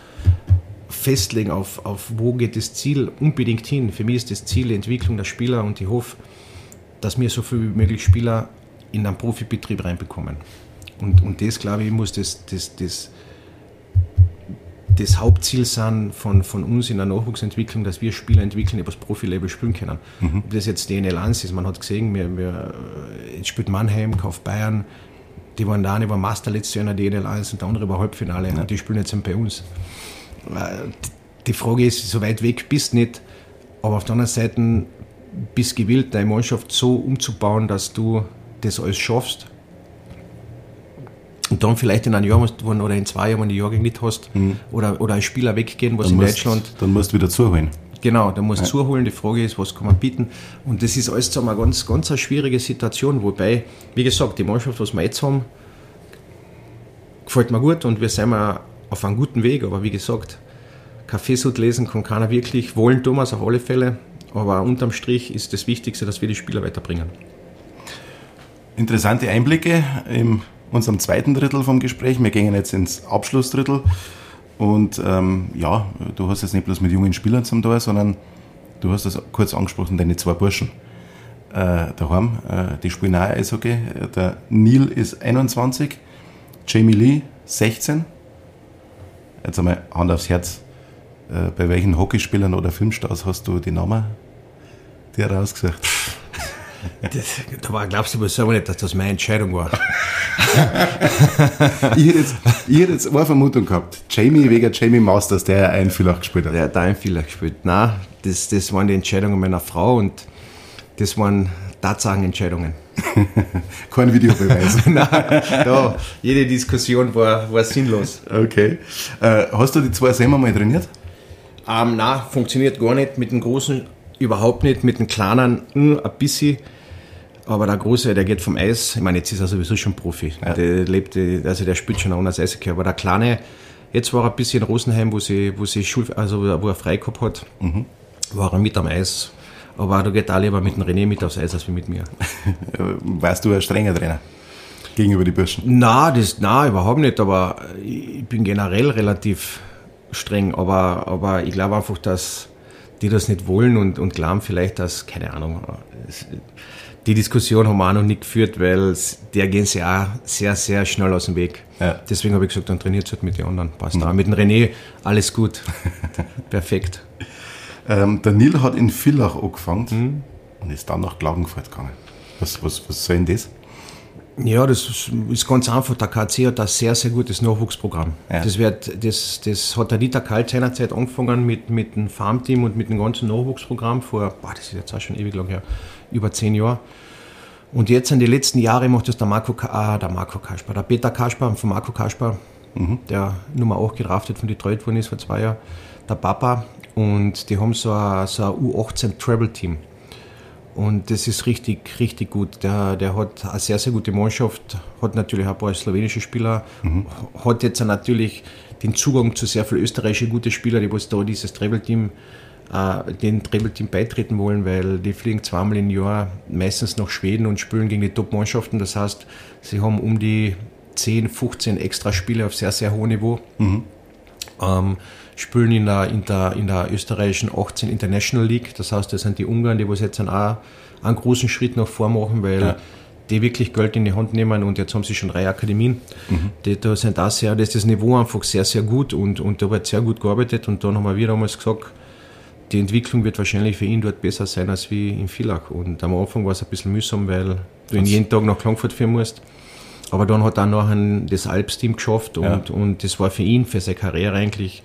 festlegen, auf, auf wo geht das Ziel unbedingt hin. Für mich ist das Ziel die Entwicklung der Spieler und ich hoffe, dass wir so viel wie möglich Spieler in einen Profibetrieb reinbekommen. Und, und das, glaube ich, muss das, das, das das Hauptziel sein von, von uns in der Nachwuchsentwicklung, dass wir Spieler entwickeln, die das Profi-Level spielen können. Mhm. Ob das jetzt DNL 1 ist, man hat gesehen, wir, wir, jetzt spielt Mannheim, Kauf Bayern, die waren da, die waren Master letztes Jahr in der DNL 1 und der andere war Halbfinale ja. und die spielen jetzt bei uns. Äh, die Frage ist, so weit weg bist du nicht, aber auf der anderen Seite bist gewillt, deine Mannschaft so umzubauen, dass du das alles schaffst. Dann vielleicht in einem Jahr musst, oder in zwei Jahren, wenn du Jahrgang nicht hast, mhm. oder, oder ein Spieler weggehen, was dann in musst, Deutschland. Dann musst du wieder zuholen. Genau, da musst du ja. zuholen. Die Frage ist, was kann man bieten? Und das ist alles zusammen eine ganz, ganz eine schwierige Situation. Wobei, wie gesagt, die Mannschaft, was wir jetzt haben, gefällt mir gut und wir sind mal auf einem guten Weg. Aber wie gesagt, Kaffeesud lesen kann keiner wirklich. Wollen Thomas auf alle Fälle. Aber unterm Strich ist das Wichtigste, dass wir die Spieler weiterbringen. Interessante Einblicke unserem zweiten Drittel vom Gespräch. Wir gehen jetzt ins Abschlussdrittel. Und ähm, ja, du hast jetzt nicht bloß mit jungen Spielern zum Tor, sondern du hast das kurz angesprochen, deine zwei Burschen äh, daheim, äh, die spielen auch Eishockey. Der Neil ist 21, Jamie Lee 16. Jetzt einmal Hand aufs Herz. Äh, bei welchen Hockeyspielern oder Filmstars hast du die Namen dir rausgesucht? Das, da war, glaubst du aber selber nicht, dass das meine Entscheidung war. ich, hätte jetzt, ich hätte jetzt eine Vermutung gehabt. Jamie wegen Jamie Masters, der einen Fehler gespielt hat. Der hat einen Fehler gespielt. Nein, das, das waren die Entscheidungen meiner Frau und das waren Tatsachen-Entscheidungen. Kein Videobeweis. Nein, da, jede Diskussion war, war sinnlos. Okay. Äh, hast du die zwei selber mal trainiert? Ähm, nein, funktioniert gar nicht. Mit dem Großen überhaupt nicht, mit dem Kleinen mh, ein bisschen. Aber der Große, der geht vom Eis. Ich meine, jetzt ist er sowieso schon Profi. Ja. Der lebt, also der spielt schon anders Eishockey. Aber der Kleine, jetzt war er ein bisschen in Rosenheim, wo sie, wo sie Schul, also wo er frei gehabt hat, mhm. war er mit am Eis. Aber da geht auch lieber mit dem René mit aufs Eis als mit mir. Warst du ein strenger Trainer? Gegenüber die Burschen? Nein, das, nein, überhaupt nicht. Aber ich bin generell relativ streng. Aber, aber ich glaube einfach, dass die das nicht wollen und, und glauben vielleicht, dass, keine Ahnung, die Diskussion haben wir auch noch nicht geführt, weil der gehen sie auch sehr, sehr schnell aus dem Weg. Ja. Deswegen habe ich gesagt, dann trainiert halt mit den anderen. Passt mhm. auch. Mit dem René alles gut. Perfekt. Ähm, der Nil hat in Villach angefangen mhm. und ist dann nach Klagenfurt gegangen. Was, was, was soll denn das? Ja, das ist ganz einfach. Der KC hat ein sehr, sehr gutes Nachwuchsprogramm. Ja. Das, wird, das, das hat der Dieter Kalt seinerzeit angefangen mit, mit dem Farmteam und mit dem ganzen Nachwuchsprogramm vor, boah, das ist jetzt auch schon ewig lang her, über zehn Jahre. Und jetzt in den letzten Jahren macht das der Marco, ah, der Marco Kasper, der Peter Kasper von Marco Kasper, mhm. der Nummer 8 gedraftet von Detroit worden ist vor zwei Jahren, der Papa. Und die haben so ein, so ein U18 Travel Team. Und das ist richtig, richtig gut. Der, der hat eine sehr, sehr gute Mannschaft, hat natürlich ein paar slowenische Spieler, mhm. hat jetzt natürlich den Zugang zu sehr vielen österreichischen guten Spielern, die was da dieses Travel-Team, äh, den Travel-Team beitreten wollen, weil die fliegen zweimal im Jahr meistens nach Schweden und spielen gegen die Top-Mannschaften. Das heißt, sie haben um die 10, 15 extra Spiele auf sehr, sehr hohem Niveau. Mhm. Ähm, spielen in der, in der, in der österreichischen 18 International League. Das heißt, das sind die Ungarn, die was jetzt auch einen großen Schritt nach vor machen, weil ja. die wirklich Geld in die Hand nehmen und jetzt haben sie schon drei Akademien. Mhm. Die, da sind auch sehr, da ist das Niveau einfach sehr, sehr gut und, und da wird sehr gut gearbeitet und dann haben wir wieder einmal gesagt, die Entwicklung wird wahrscheinlich für ihn dort besser sein als wie in Villach. Und am Anfang war es ein bisschen mühsam, weil du ihn jeden Tag nach Klangfurt führen musst. Aber dann hat er nachher das Alps-Team geschafft und, ja. und das war für ihn, für seine Karriere eigentlich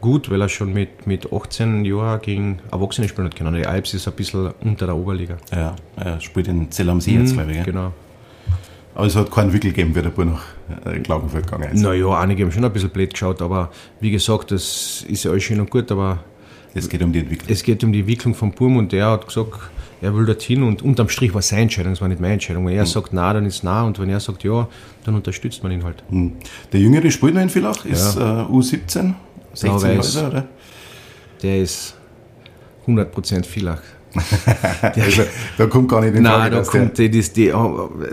gut, weil er schon mit, mit 18 Jahren gegen Erwachsene spielen hat können. Die Alps ist ein bisschen unter der Oberliga. Ja, er spielt in Zell am See jetzt, mhm, glaube ich. Genau. Aber es hat keinen Wickel gegeben, wie der Bub nach äh, Klagenfurt gegangen ist. Naja, einige haben schon ein bisschen blöd geschaut, aber wie gesagt, das ist ja alles schön und gut, aber es geht um die Entwicklung. Es geht um die Entwicklung vom Bum und der hat gesagt, er will dorthin und unterm Strich war seine Entscheidung, das war nicht meine Entscheidung. Wenn er mhm. sagt na, dann ist na und wenn er sagt ja, dann unterstützt man ihn halt. Mhm. Der Jüngere spielt noch in Villach, ist ja. äh, U17, 16 Jahre, oder? Der ist 100% Villach. also, da kommt gar nicht in Frage, Nein, da kommt die, die,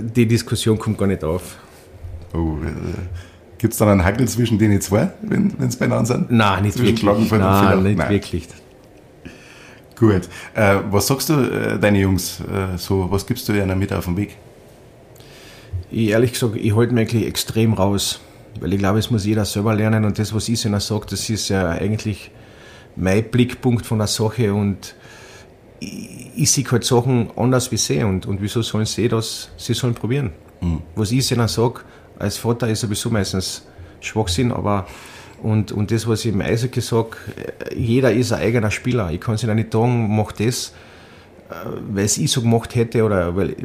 die, Diskussion kommt gar nicht auf. Oh, äh, Gibt es dann einen Hagel zwischen denen zwei, wenn es beieinander sind? Nein, nicht zwischen wirklich. Nein, nicht Nein. wirklich. Gut. Äh, was sagst du äh, deine Jungs äh, so? Was gibst du ihnen mit auf den Weg? Ich, ehrlich gesagt, ich halte mich extrem raus. Weil ich glaube, es muss jeder selber lernen und das, was ich ihnen sage, das ist ja eigentlich mein Blickpunkt von der Sache und ich, ich sehe halt Sachen anders wie sie und, und wieso sollen sie das? Sie sollen probieren. Mhm. Was ich ihnen sage, als Vater ist sowieso meistens Schwachsinn, aber und, und das, was ich im Eishockey sage, jeder ist ein eigener Spieler. Ich kann es ihnen nicht sagen, mach das. weil es ich so gemacht hätte oder weil,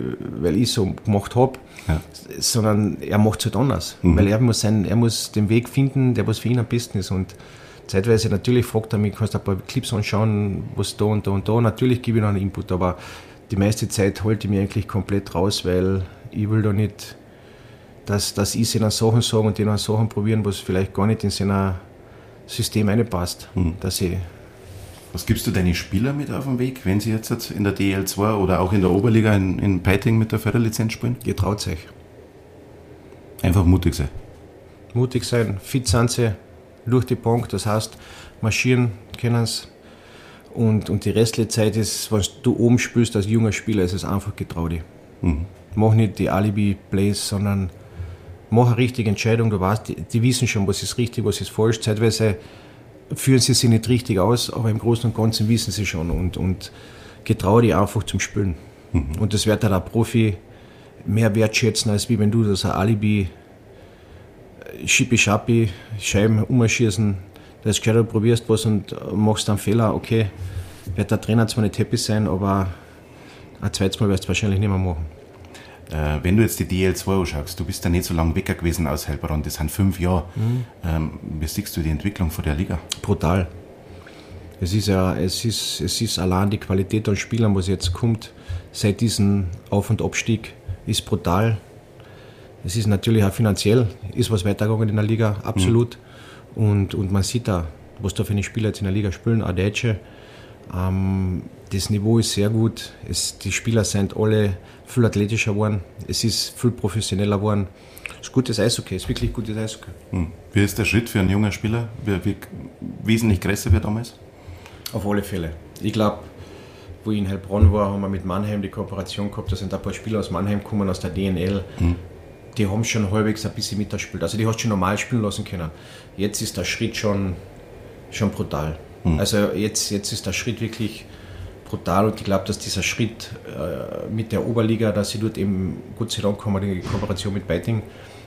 weil ich so gemacht habe, ja. sondern er macht es halt anders. Mhm. Weil er muss, sein, er muss den Weg finden, der was für ihn am besten ist. Und zeitweise natürlich fragt er mich, kannst du ein paar Clips anschauen, was da und da und da. Natürlich gebe ich noch einen Input, aber die meiste Zeit halte ich mich eigentlich komplett raus, weil ich will da nicht, dass, dass ich seine Sachen sagen und denen Sachen probieren, was vielleicht gar nicht in sein System reinpasst. Mhm. Dass ich was gibst du deinen Spieler mit auf den Weg, wenn sie jetzt in der DL2 oder auch in der Oberliga in, in Peiting mit der Förderlizenz spielen? Getraut sich. Einfach mutig sein. Mutig sein, fit sind sie, durch die Bank, das heißt, marschieren können sie. Und, und die restliche Zeit ist, wenn du oben spielst als junger Spieler, ist es einfach getraut. Mhm. Mach nicht die Alibi-Plays, sondern mach eine richtige Entscheidung. Du weißt, die, die, wissen schon, was ist richtig, was ist falsch. Zeitweise führen sie sich nicht richtig aus, aber im Großen und Ganzen wissen sie schon und, und getraue dich einfach zum Spielen. Mhm. Und das wird der Profi mehr wertschätzen, als wie wenn du das Alibi Schippi-Schappi, Scheiben umschießen, das gescheiter probierst was und machst einen Fehler, okay, wird der Trainer zwar nicht happy sein, aber ein zweites Mal wirst du wahrscheinlich nicht mehr machen. Äh, wenn du jetzt die DL2 anschaust, du bist ja nicht so lange weg gewesen aus Heilbronn, das sind fünf Jahre. Mhm. Ähm, wie siehst du die Entwicklung von der Liga? Brutal. Es ist ja, es ist, es ist allein die Qualität an Spielern, was jetzt kommt, seit diesem Auf- und Abstieg, ist brutal. Es ist natürlich auch finanziell, ist was weitergegangen in der Liga, absolut. Mhm. Und, und man sieht da, was da für eine Spieler jetzt in der Liga spielen, auch Deutsche. Ähm, das Niveau ist sehr gut. Es, die Spieler sind alle viel athletischer geworden. Es ist viel professioneller geworden. Es ist gutes Eishockey, es ist wirklich gutes Eishockey. Hm. Wie ist der Schritt für einen jungen Spieler? Wie, wie wesentlich größer wird damals? Auf alle Fälle. Ich glaube, wo ich in Heilbronn war, haben wir mit Mannheim die Kooperation gehabt. Da sind ein paar Spieler aus Mannheim gekommen, aus der DNL. Hm. Die haben schon halbwegs ein bisschen mitgespielt. Also die hast du schon normal spielen lassen können. Jetzt ist der Schritt schon, schon brutal. Hm. Also jetzt, jetzt ist der Schritt wirklich brutal und ich glaube, dass dieser Schritt äh, mit der Oberliga, dass sie dort eben, Gott sei Dank haben wir die Kooperation mit Beiting,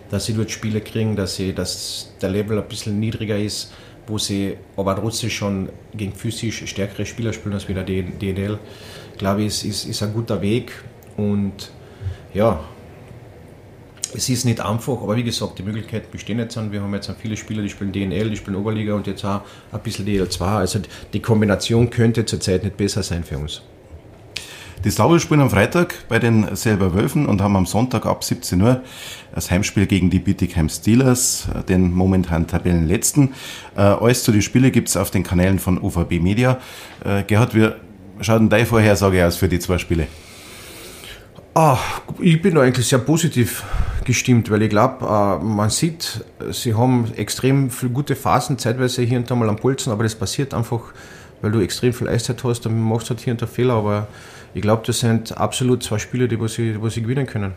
dass sie dort Spiele kriegen, dass, sie, dass der Level ein bisschen niedriger ist, wo sie aber trotzdem schon gegen physisch stärkere Spieler spielen als wieder DNL, glaube ich, ist, ist, ist ein guter Weg. Und ja, es ist nicht einfach, aber wie gesagt, die Möglichkeiten bestehen jetzt. Wir haben jetzt viele Spieler, die spielen DNL, die spielen Oberliga und jetzt auch ein bisschen DL2. Also die Kombination könnte zurzeit nicht besser sein für uns. Die Slauer spielen am Freitag bei den Selber Wölfen und haben am Sonntag ab 17 Uhr das Heimspiel gegen die Bietigheim Steelers, den momentan Tabellenletzten. Äh, alles zu den Spielen gibt es auf den Kanälen von UVB Media. Äh, Gerhard, wie schaut denn deine Vorhersage aus für die zwei Spiele? Ah, ich bin eigentlich sehr positiv gestimmt, weil ich glaube, äh, man sieht, sie haben extrem viele gute Phasen, zeitweise hier und da mal am Pulsen, aber das passiert einfach, weil du extrem viel Eiszeit hast, dann machst du halt hier und da Fehler, aber ich glaube, das sind absolut zwei Spiele, die was sie, die was sie gewinnen können.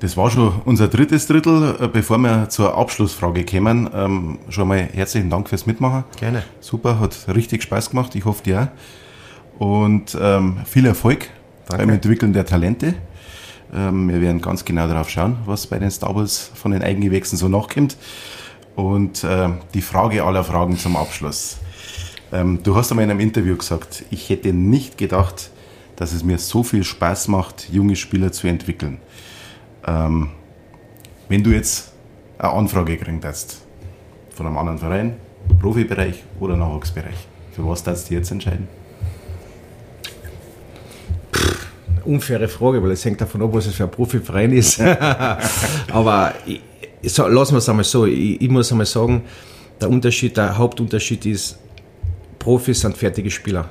Das war schon unser drittes Drittel. Äh, bevor wir zur Abschlussfrage kommen, ähm, schon mal herzlichen Dank fürs Mitmachen. Gerne. Super, hat richtig Spaß gemacht. Ich hoffe, dir auch. Und ähm, viel Erfolg Danke. beim Entwickeln der Talente. Ähm, wir werden ganz genau darauf schauen, was bei den Star Wars von den Eigengewächsen so nachkommt. Und äh, die Frage aller Fragen zum Abschluss. Ähm, du hast einmal in einem Interview gesagt, ich hätte nicht gedacht, dass es mir so viel Spaß macht, junge Spieler zu entwickeln. Ähm, wenn du jetzt eine Anfrage gekriegt hast von einem anderen Verein, Profibereich oder Nachwuchsbereich, für was darfst du jetzt entscheiden? Unfaire Frage, weil es hängt davon ab, was es für ein Profiverein ist. Aber ich, so, lassen wir es einmal so. Ich, ich, muss einmal sagen, der Unterschied, der Hauptunterschied ist, Profis sind fertige Spieler.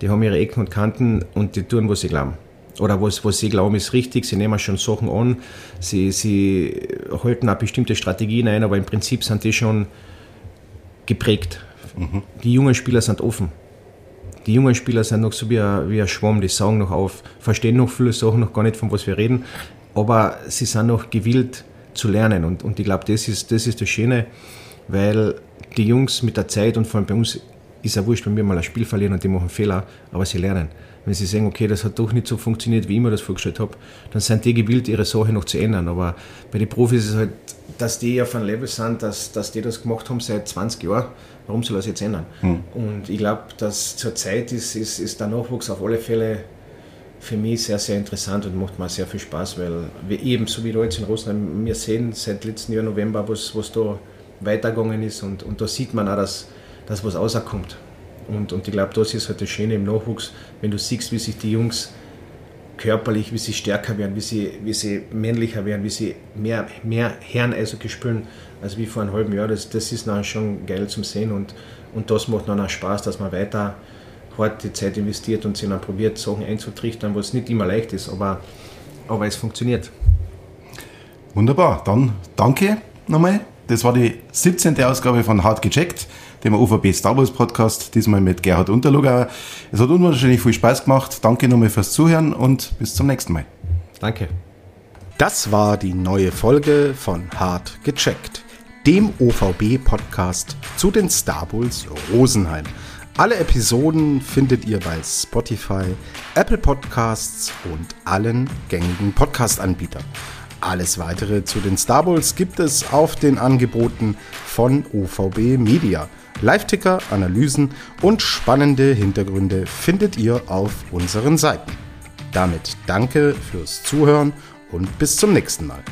Die haben ihre Ecken und Kanten und die tun, was sie glauben. Oder was, was sie glauben, ist richtig. Sie nehmen schon Sachen an. Sie, sie halten auch bestimmte Strategien ein, aber im Prinzip sind die schon geprägt. Mhm. Die jungen Spieler sind offen die jungen Spieler sind noch so wie ein, wie ein Schwamm, die sagen noch auf, verstehen noch viele Sachen noch gar nicht, von was wir reden, aber sie sind noch gewillt zu lernen. Und, und ich glaube, das ist, das ist das Schöne, weil die Jungs mit der Zeit und vor allem bei uns ist ja wurscht, wenn wir mal ein Spiel verlieren und die machen Fehler, aber sie lernen. Wenn sie sehen, okay, das hat doch nicht so funktioniert, wie ich mir das vorgestellt habe, dann sind die gewillt, ihre Sache noch zu ändern. Aber bei den Profis ist es halt, dass die auf einem Level sind, dass, dass die das gemacht haben seit 20 Jahren. Warum soll das jetzt ändern? Hm. Und ich glaube, dass zur Zeit ist, ist, ist der Nachwuchs auf alle Fälle für mich sehr, sehr interessant und macht mir sehr viel Spaß, weil wir eben, so wie da jetzt in Rosenheim, wir sehen seit letztem Jahr November, was, was da weitergegangen ist und, und da sieht man auch, dass, dass was rauskommt. Und, und ich glaube, das ist halt das Schöne im Nachwuchs, wenn du siehst, wie sich die Jungs körperlich, wie sie stärker werden, wie sie, wie sie männlicher werden, wie sie mehr, mehr Herren-Eishockey spielen, als wie vor einem halben Jahr. Das, das ist dann schon geil zum Sehen und, und das macht dann auch Spaß, dass man weiter hart die Zeit investiert und sich dann probiert, Sachen einzutrichtern, was nicht immer leicht ist, aber, aber es funktioniert. Wunderbar, dann danke nochmal. Das war die 17. Ausgabe von Hart gecheckt dem UVB Star Wars Podcast, diesmal mit Gerhard Unterlugauer. Es hat unwahrscheinlich viel Spaß gemacht. Danke nochmal fürs Zuhören und bis zum nächsten Mal. Danke. Das war die neue Folge von Hart gecheckt, dem OVB Podcast zu den Star Bulls Rosenheim. Alle Episoden findet ihr bei Spotify, Apple Podcasts und allen gängigen Podcast-Anbietern. Alles weitere zu den Star Bulls gibt es auf den Angeboten von OVB Media. Live-Ticker, Analysen und spannende Hintergründe findet ihr auf unseren Seiten. Damit danke fürs Zuhören und bis zum nächsten Mal.